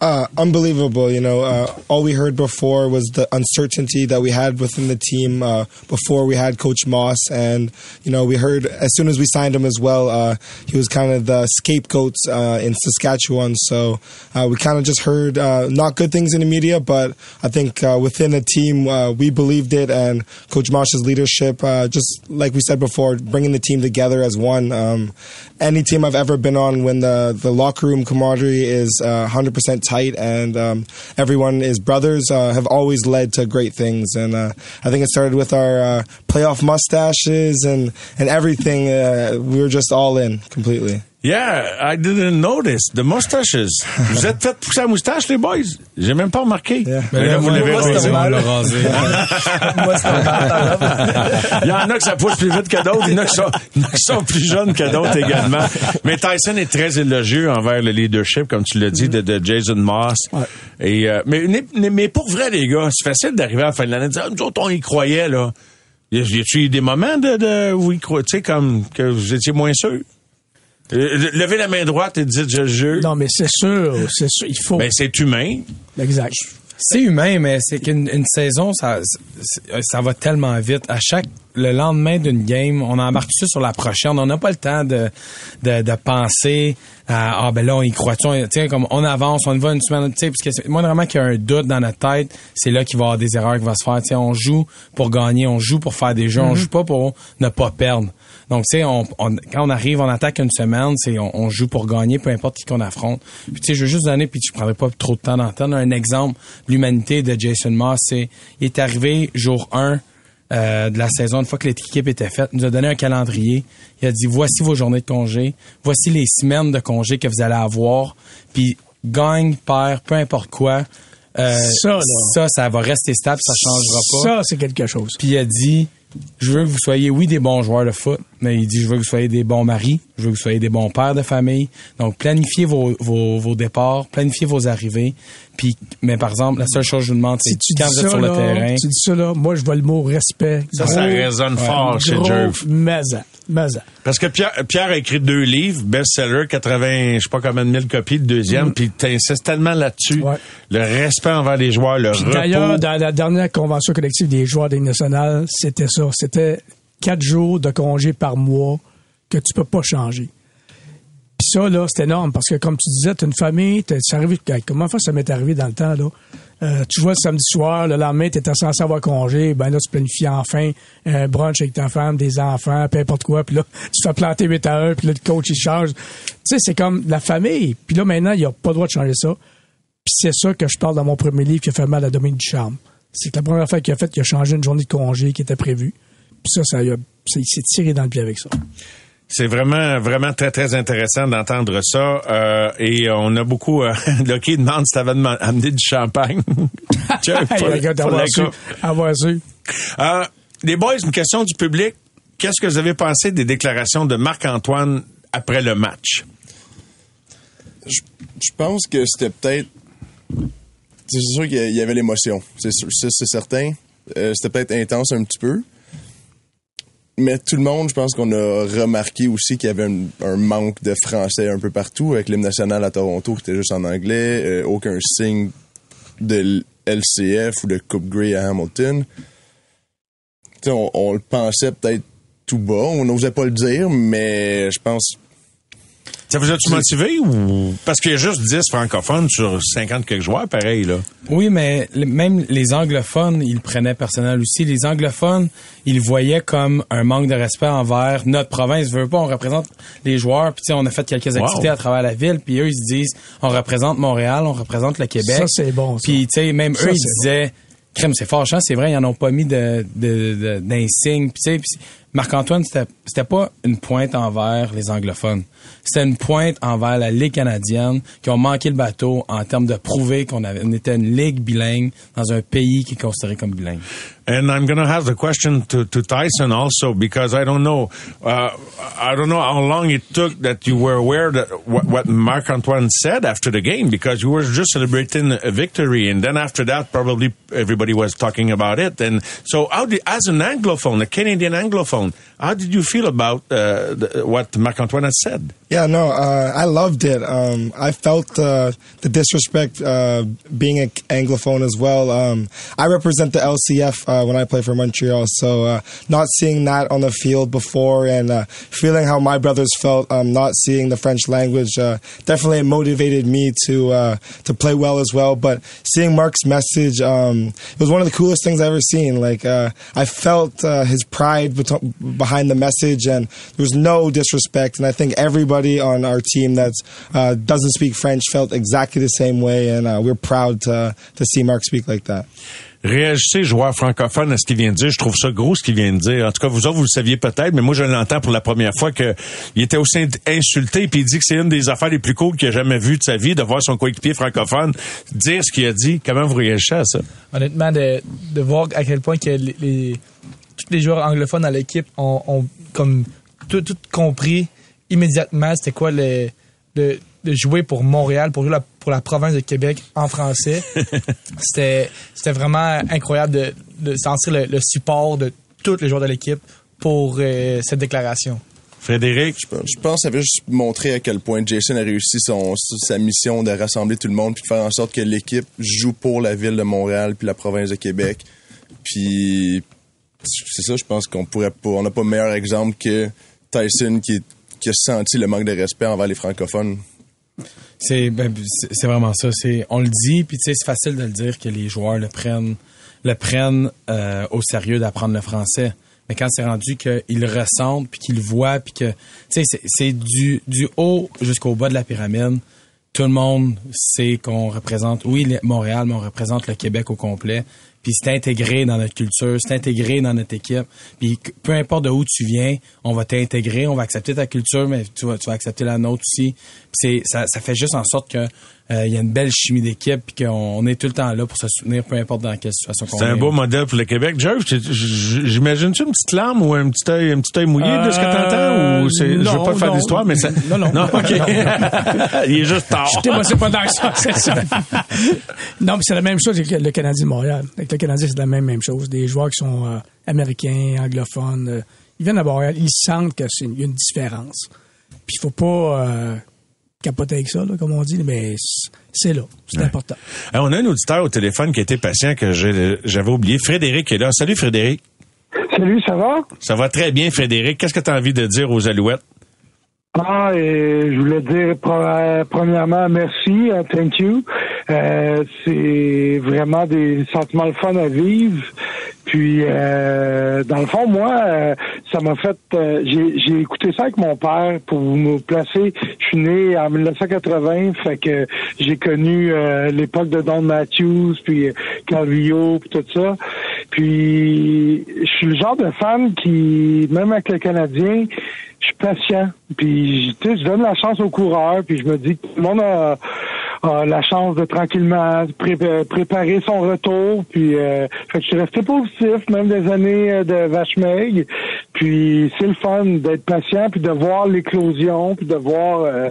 Uh, unbelievable. You know, uh, all we heard before was the uncertainty that we had within the team uh, before we had Coach Moss, and you know, we heard as soon as we signed him as well, uh, he was kind of the scapegoat uh, in Saskatchewan. So uh, we kind of just heard uh, not good things in the media, but I think uh, within the team we believed it, and Coach Moss's leadership, uh, just like we said before, bringing the team together as one. Um, any team I've ever been on, when the the locker room camaraderie is uh, 100% tight and um, everyone is brothers, uh, have always led to great things. And uh, I think it started with our uh, playoff mustaches and and everything. Uh, we were just all in completely. Yeah, I didn't notice. The mustaches. Vous êtes fait pousser la moustache, les boys? J'ai même pas remarqué. Mais là, vous moi, l'avez moi, c'est rasé. Moi, c'est. Il y en a que ça pousse plus vite que d'autres. Il y en a qui sont, il y en a qui sont plus jeunes que d'autres également. Mais Tyson est très élogieux envers le leadership, comme tu l'as dit, de, de Jason Moss. Et, euh, mais, mais- pour vrai, les gars, c'est facile d'arriver à la fin de l'année et de dire, ah, nous autres, on y croyait, là. Y a-tu eu des moments de, de où y croyez, tu sais, comme que vous étiez moins sûr? Euh, Levez la main droite et dites, je le jure. Non, mais c'est sûr, c'est sûr, il faut. Ben, c'est humain. Exact. C'est humain, mais c'est qu'une une saison, ça, ça va tellement vite. À chaque le lendemain d'une game, on embarque tout sur la prochaine. On n'a pas le temps de, de, de penser à ah ben là on y croit tu sais comme on avance, on y va une semaine, tu sais parce que moi vraiment qu'il y a un doute dans notre tête, c'est là qu'il va y avoir des erreurs qui vont se faire. Tu sais, on joue pour gagner, on joue pour faire des jeux, on Mhm. joue pas pour ne pas perdre. Donc, tu sais, on, on- quand on arrive, on attaque une semaine, c'est on, on joue pour gagner, peu importe qui qu'on affronte. Puis, tu sais, je veux juste donner, puis je prendrai pas trop de temps d'entendre, un exemple de l'humanité de Jason Moss. C'est, il est arrivé jour 1 euh, de la saison, une fois que l'équipe était faite, il nous a donné un calendrier. Il a dit, voici vos journées de congé, voici les semaines de congé que vous allez avoir, puis gagne, perd, peu importe quoi, Euh, Ça, là. ça, ça va rester stable, ça changera pas. Ça, c'est quelque chose. Puis il a dit, je veux que vous soyez, oui, des bons joueurs de foot, mais il dit, je veux que vous soyez des bons maris, je veux que vous soyez des bons pères de famille. Donc, planifiez vos, vos, vos départs, planifiez vos arrivées. Puis, mais par exemple, la seule chose que je vous demande, c'est Si tu quand vous êtes sur le terrain. tu dis ça, là, moi, je vois le mot respect. Ça, ça résonne fort chez Jerv. Maza. Parce que Pierre, Pierre a écrit deux livres, best-seller, 80, je sais pas combien de mille copies, le deuxième, Mm. puis t'insistes tellement là-dessus. Le respect envers les joueurs, le repos. D'ailleurs, dans la dernière convention collective des joueurs des nationales, c'était ça. C'était quatre jours de congé par mois que tu peux pas changer. Ça, là, c'est énorme parce que, comme tu disais, tu une famille, c'est arrivé, comment ça, ça m'est arrivé dans le temps, là? Euh, tu vois le samedi soir, le lendemain, tu étais censé avoir congé, ben là, tu planifies enfin un brunch avec ta femme, des enfants, peu importe quoi, puis là, tu te fais planter 8 à 1, puis là, le coach, il change. Tu sais, c'est comme la famille. Puis là, maintenant, il n'y a pas le droit de changer ça. Puis c'est ça que je parle dans mon premier livre qui a fait mal à Dominique Ducharme. C'est que la première fois qu'il a fait, il a changé une journée de congé qui était prévue. Puis ça, ça, ça- il s'est tiré dans le pied avec ça. C'est vraiment, vraiment très, très intéressant d'entendre ça. Euh, et on a beaucoup... Euh, Lucky demande si t'avais amené du champagne. Jeff, Hey, pour- regarde, pour avoir le su. cas. Avoir su. Euh, les boys, une question du public. Qu'est-ce que vous avez pensé des déclarations de Marc-Antoine après le match? Je pense que c'était peut-être. C'est sûr qu'il y avait l'émotion. C'est sûr- c'est c'est certain. Euh, c'était peut-être intense un petit peu. Mais tout le monde, je pense qu'on a remarqué aussi qu'il y avait un, manque de français un peu partout, avec l'hymne national à Toronto qui était juste en anglais, euh, aucun signe de LCF ou de Coupe Grey à Hamilton. On, on le pensait peut-être tout bas, on n'osait pas le dire, mais je pense Ça vous a-tu motivé ou... Parce qu'il y a juste 10 francophones sur 50 quelques joueurs, pareil, là. Oui, mais le- même les anglophones, ils le prenaient personnel aussi. Les anglophones, ils le voyaient comme un manque de respect envers notre province. Je veux pas, on représente les joueurs, puis tu sais, on a fait quelques Wow. activités à travers la ville, puis eux, ils se disent, on représente Montréal, on représente le Québec. Ça, c'est bon, ça. Puis tu sais, même Ça, eux, ils disaient, crème, c'est fâchant, c'est vrai, ils en ont pas mis de, de, de- d'insigne. Puis tu sais, puis Marc-Antoine, c'était, pas une pointe envers les anglophones. C'était une pointe envers la Ligue canadienne qui ont manqué le bateau en termes de prouver qu'on était une ligue bilingue dans un pays qui est comme bilingue. And I'm going to have the question to, to Tyson also because I don't know, uh, I don't know how long it took that you were aware that what, what Marc Antoine said after the game because you were just celebrating a victory and then after that probably everybody was talking about it. And so, how did, as an Anglophone, a Canadian Anglophone, how did you feel about uh, the, what Marc Antoine has said? Yeah, no, uh, I loved it. Um, I felt uh, the disrespect uh, being an Anglophone as well. Um, I represent the LCF uh, when I play for Montreal, so uh, not seeing that on the field before and uh, feeling how my brothers felt um, not seeing the French language definitely motivated me to to play well as well. But seeing Mark's message, um, it was one of the coolest things I've ever seen. Like I felt his pride behind the message, and there was no disrespect. And I think everybody on our team that uh, doesn't speak French felt exactly the same way, and uh, we're proud to to see Mark speak like that. Réagissez, joueurs francophones, à ce qu'il vient de dire. Je trouve ça gros, ce qu'il vient de dire. En tout cas, vous autres, vous le saviez peut-être, mais moi, je l'entends pour la première fois que il était aussi insulté, puis il dit que c'est une des affaires les plus cool qu'il a jamais vues de sa vie, de voir son coéquipier francophone dire ce qu'il a dit. Comment vous réagissez à ça? honnêtement, de, de voir à quel point que les, les- tous les joueurs anglophones à l'équipe ont, ont comme tout, tout compris immédiatement c'était quoi le, de, de jouer pour Montréal, pour jouer la, pour la province de Québec en français. c'était c'était vraiment incroyable de, de sentir le, le support de tous les joueurs de l'équipe pour euh, cette déclaration. Frédéric? Je, je pense que ça veut juste montrer à quel point Jason a réussi son, sa mission de rassembler tout le monde puis de faire en sorte que l'équipe joue pour la ville de Montréal puis la province de Québec. Puis c'est ça, je pense qu'on pourrait pas, on n'a pas meilleur exemple que Tyson qui, qui a senti le manque de respect envers les francophones? C'est ben, vraiment ça. On le dit, puis c'est facile de le dire que les joueurs le prennent le prennent euh, au sérieux d'apprendre le français. Mais quand c'est rendu qu'ils ressentent puis qu'ils voient puis que c'est- du du haut jusqu'au bas de la pyramide. Tout le monde sait qu'on représente oui Montréal, mais on représente le Québec au complet. Puis c'est intégré dans notre culture, c'est intégré dans notre équipe. Puis peu importe de où tu viens, on va t'intégrer, on va accepter ta culture, mais tu vas, tu vas accepter la nôtre aussi. C'est ça, ça fait juste en sorte que euh, il y a une belle chimie d'équipe puis qu'on on est tout le temps là pour se soutenir, peu importe dans quelle situation qu'on est. C'est un beau modèle pour le Québec. Jeff, tu- j- j'imagine-tu une petite larme ou un petit œil, un petit œil mouillé de ce que t'entends ou c'est, je veux non, pas te faire non. d'histoire, mais ça, Non, non. ok. Il est juste tard. Je c'est pas dans ça, c'est ça. non, mais c'est la même chose avec le Canadien de Montréal. Avec le Canadien, c'est la même, même chose. Des joueurs qui sont euh, américains, anglophones, euh, ils viennent à Montréal, ils sentent qu'il y a une différence. Puis il faut pas euh, capoter avec ça, là, comme on dit, mais c'est là. C'est important. On a un auditeur au téléphone qui était patient que j'avais oublié. Frédéric est là. Salut Frédéric. Salut, ça va? Ça va très bien Frédéric. Qu'est-ce que tu as envie de dire aux Alouettes? Ah, et je voulais dire pre- premièrement merci, euh, thank you. Euh, c'est vraiment des sentiments le fun à vivre. Puis, euh, dans le fond, moi, euh, ça m'a fait. euh, j'ai, j'ai écouté ça avec mon père pour me placer. Je suis né en 1980, fait que j'ai connu euh, l'époque de Don Matthews, puis euh, Calvillo, puis tout ça. Puis, je suis le genre de fan qui, même avec le Canadien, je suis patient. Puis, tu sais, je donne la chance aux coureurs, puis je me dis que tout le monde a, a la chance de tranquillement pré- préparer son retour. Puis, euh, fait que je suis resté positif, même des années euh, de vache maigre. Puis, c'est le fun d'être patient, puis de voir l'éclosion, puis de voir... euh,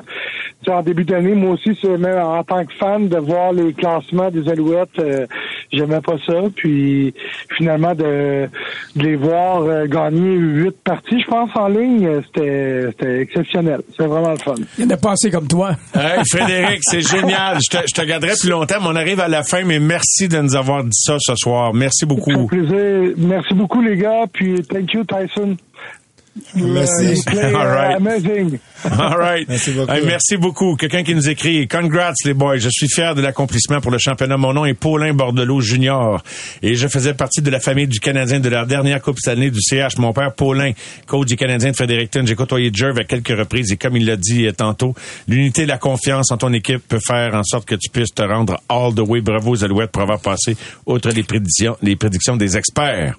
en début d'année, moi aussi, c'est même en tant que fan, de voir les classements des Alouettes, euh, j'aimais pas ça. Puis finalement, de, de les voir euh, gagner huit parties, je pense, en ligne, euh, c'était c'était exceptionnel. C'est vraiment le fun. Il y en a pas assez comme toi. Hey, Frédéric, c'est génial. Je te, je te garderai plus longtemps, mais on arrive à la fin, mais merci de nous avoir dit ça ce soir. Merci beaucoup. Merci beaucoup, les gars. Puis thank you, Tyson. Merci. All right. uh, amazing. All right. Merci beaucoup. Hey, merci beaucoup. Quelqu'un qui nous écrit Congrats les boys. Je suis fier de l'accomplissement pour le championnat. Mon nom est Paulin Bordelot Junior et je faisais partie de la famille du Canadien de leur dernière Coupe Stanley du CH. Mon père Paulin, coach du Canadien de Fredericton. J'ai côtoyé Jerv à quelques reprises et comme il l'a dit euh, tantôt, l'unité et la confiance en ton équipe peut faire en sorte que tu puisses te rendre all the way. Bravo aux Alouettes pour avoir passé outre les prédictions, les prédictions des experts.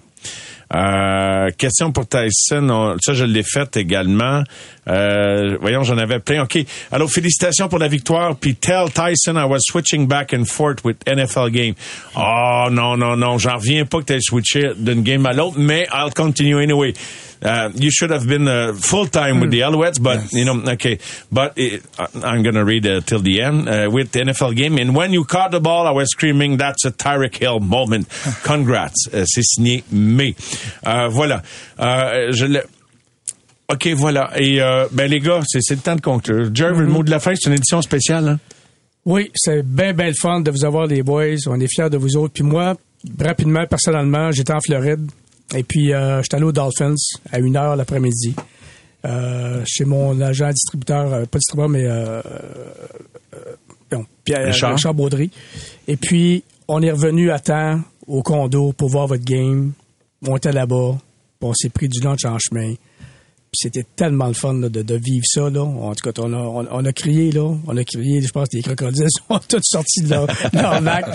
Euh, question pour Tyson. On- ça, je l'ai fait également. Euh, voyons, j'en avais plein. OK. Alors, félicitations pour la victoire. Puis tell Tyson I was switching back and forth with NFL game. Oh, non, non, non. J'en reviens pas que tu aies switché d'une game à l'autre, mais I'll continue anyway. Uh, you should have been uh, full time with the Alouettes, but you know, okay. But it, I'm to read uh, till the end uh, with the NFL game. And when you caught the ball, I was screaming, "That's a Tyreek Hill moment." Congrats. Uh, C'est signé May. Euh, voilà. Euh, je l'ai. OK, voilà. Et euh, ben les gars, c'est c'est le temps de conclure. Jerv, le mot de la fin, c'est une édition spéciale. Hein? Oui, c'est bien, bien le fun de vous avoir, les boys. On est fiers de vous autres. Puis moi, rapidement, personnellement, j'étais en Floride. Et puis, euh, j'étais allé aux Dolphins à une heure l'après-midi. Euh, chez mon agent distributeur, euh, pas distributeur, mais euh, euh, Pierre, Richard. Richard Baudry. Et puis, on est revenu à temps au condo pour voir votre game. On était là-bas. puis On s'est pris du lunch en chemin. C'était tellement le fun là, de, de vivre ça. Là. En tout cas, on a, on, on a crié, là. On a crié, je pense que les crocodiles sont tous sortis de leur, leur lac.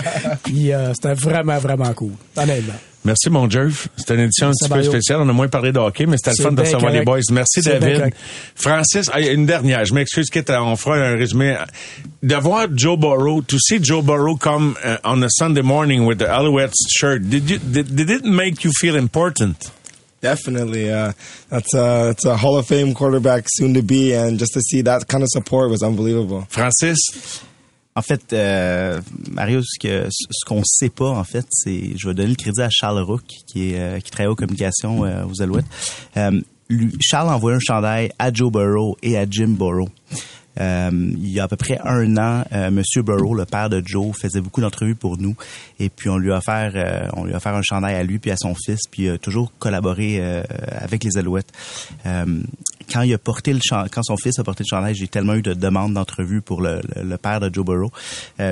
Puis euh, c'était vraiment, vraiment cool. Honnêtement. Merci, mon Jerv. C'était une édition un petit peu spéciale. On a moins parlé de hockey, mais c'était le fun de recevoir les boys. Merci, David. Francis, ah, une dernière. Je m'excuse, Kit, on fera un résumé. De voir Joe Burrow, to see Joe Burrow come uh, on a Sunday morning with the Alouettes shirt, did, you, did, did it make you feel important? Definitely, uh, that's a that's a Hall of Fame quarterback soon to be, and just to see that kind of support was unbelievable. Francis, En fait, euh, Mario, ce que ce qu'on sait pas, en fait, c'est, je vais donner le crédit à Charles Rook, qui est euh, qui travaille aux communications euh, aux Alouettes. Euh, lui- Charles a envoyé un chandail à Joe Burrow et à Jim Burrow. Euh, il y a à peu près un an, euh, Monsieur Burrow, le père de Joe, faisait beaucoup d'entrevues pour nous, et puis on lui a offert, euh, on lui a offert un chandail à lui puis à son fils, puis il a toujours collaboré avec les Alouettes. Quand il a porté le quand son fils a porté le chandail, j'ai tellement eu de demandes d'entrevues pour le, le- père de Joe Burrow.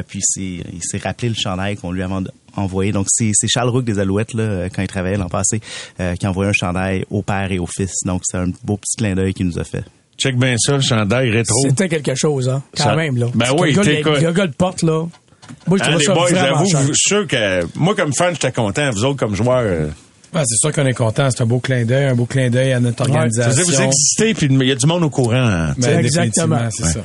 Puis il s'est rappelé le chandail qu'on lui en- envoyé. Donc c'est, Charles Rook des Alouettes là, quand il travaillait l'an passé, qui a envoyé un chandail au père et au fils. Donc c'est un beau petit clin d'œil qu'il nous a fait. Check bien ça, le chandail rétro. C'était quelque chose, hein. Quand Ça- même, là. Ben Que oui, le gars, t'es le, quoi? le gars le porte, là. Moi, je trouve les ça boys, vraiment j'avoue, cher. je suis sûr que moi, comme fan, j'étais content. Vous autres, comme joueurs, euh, Ouais, c'est sûr qu'on est content. C'est un beau clin d'œil, un beau clin d'œil à notre organisation. vous existez, puis il y a du monde au courant. hein. Ben, définitivement, c'est Ouais. ça.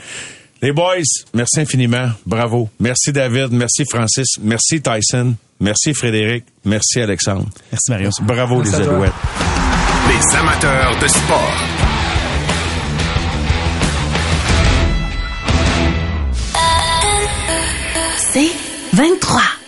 Les boys, merci infiniment. Bravo. Merci David. Merci Francis. Merci Tyson. Merci Frédéric. Merci Alexandre. Merci Mario. Bravo Merci les. Alouettes. Les amateurs de sport. C'est 23.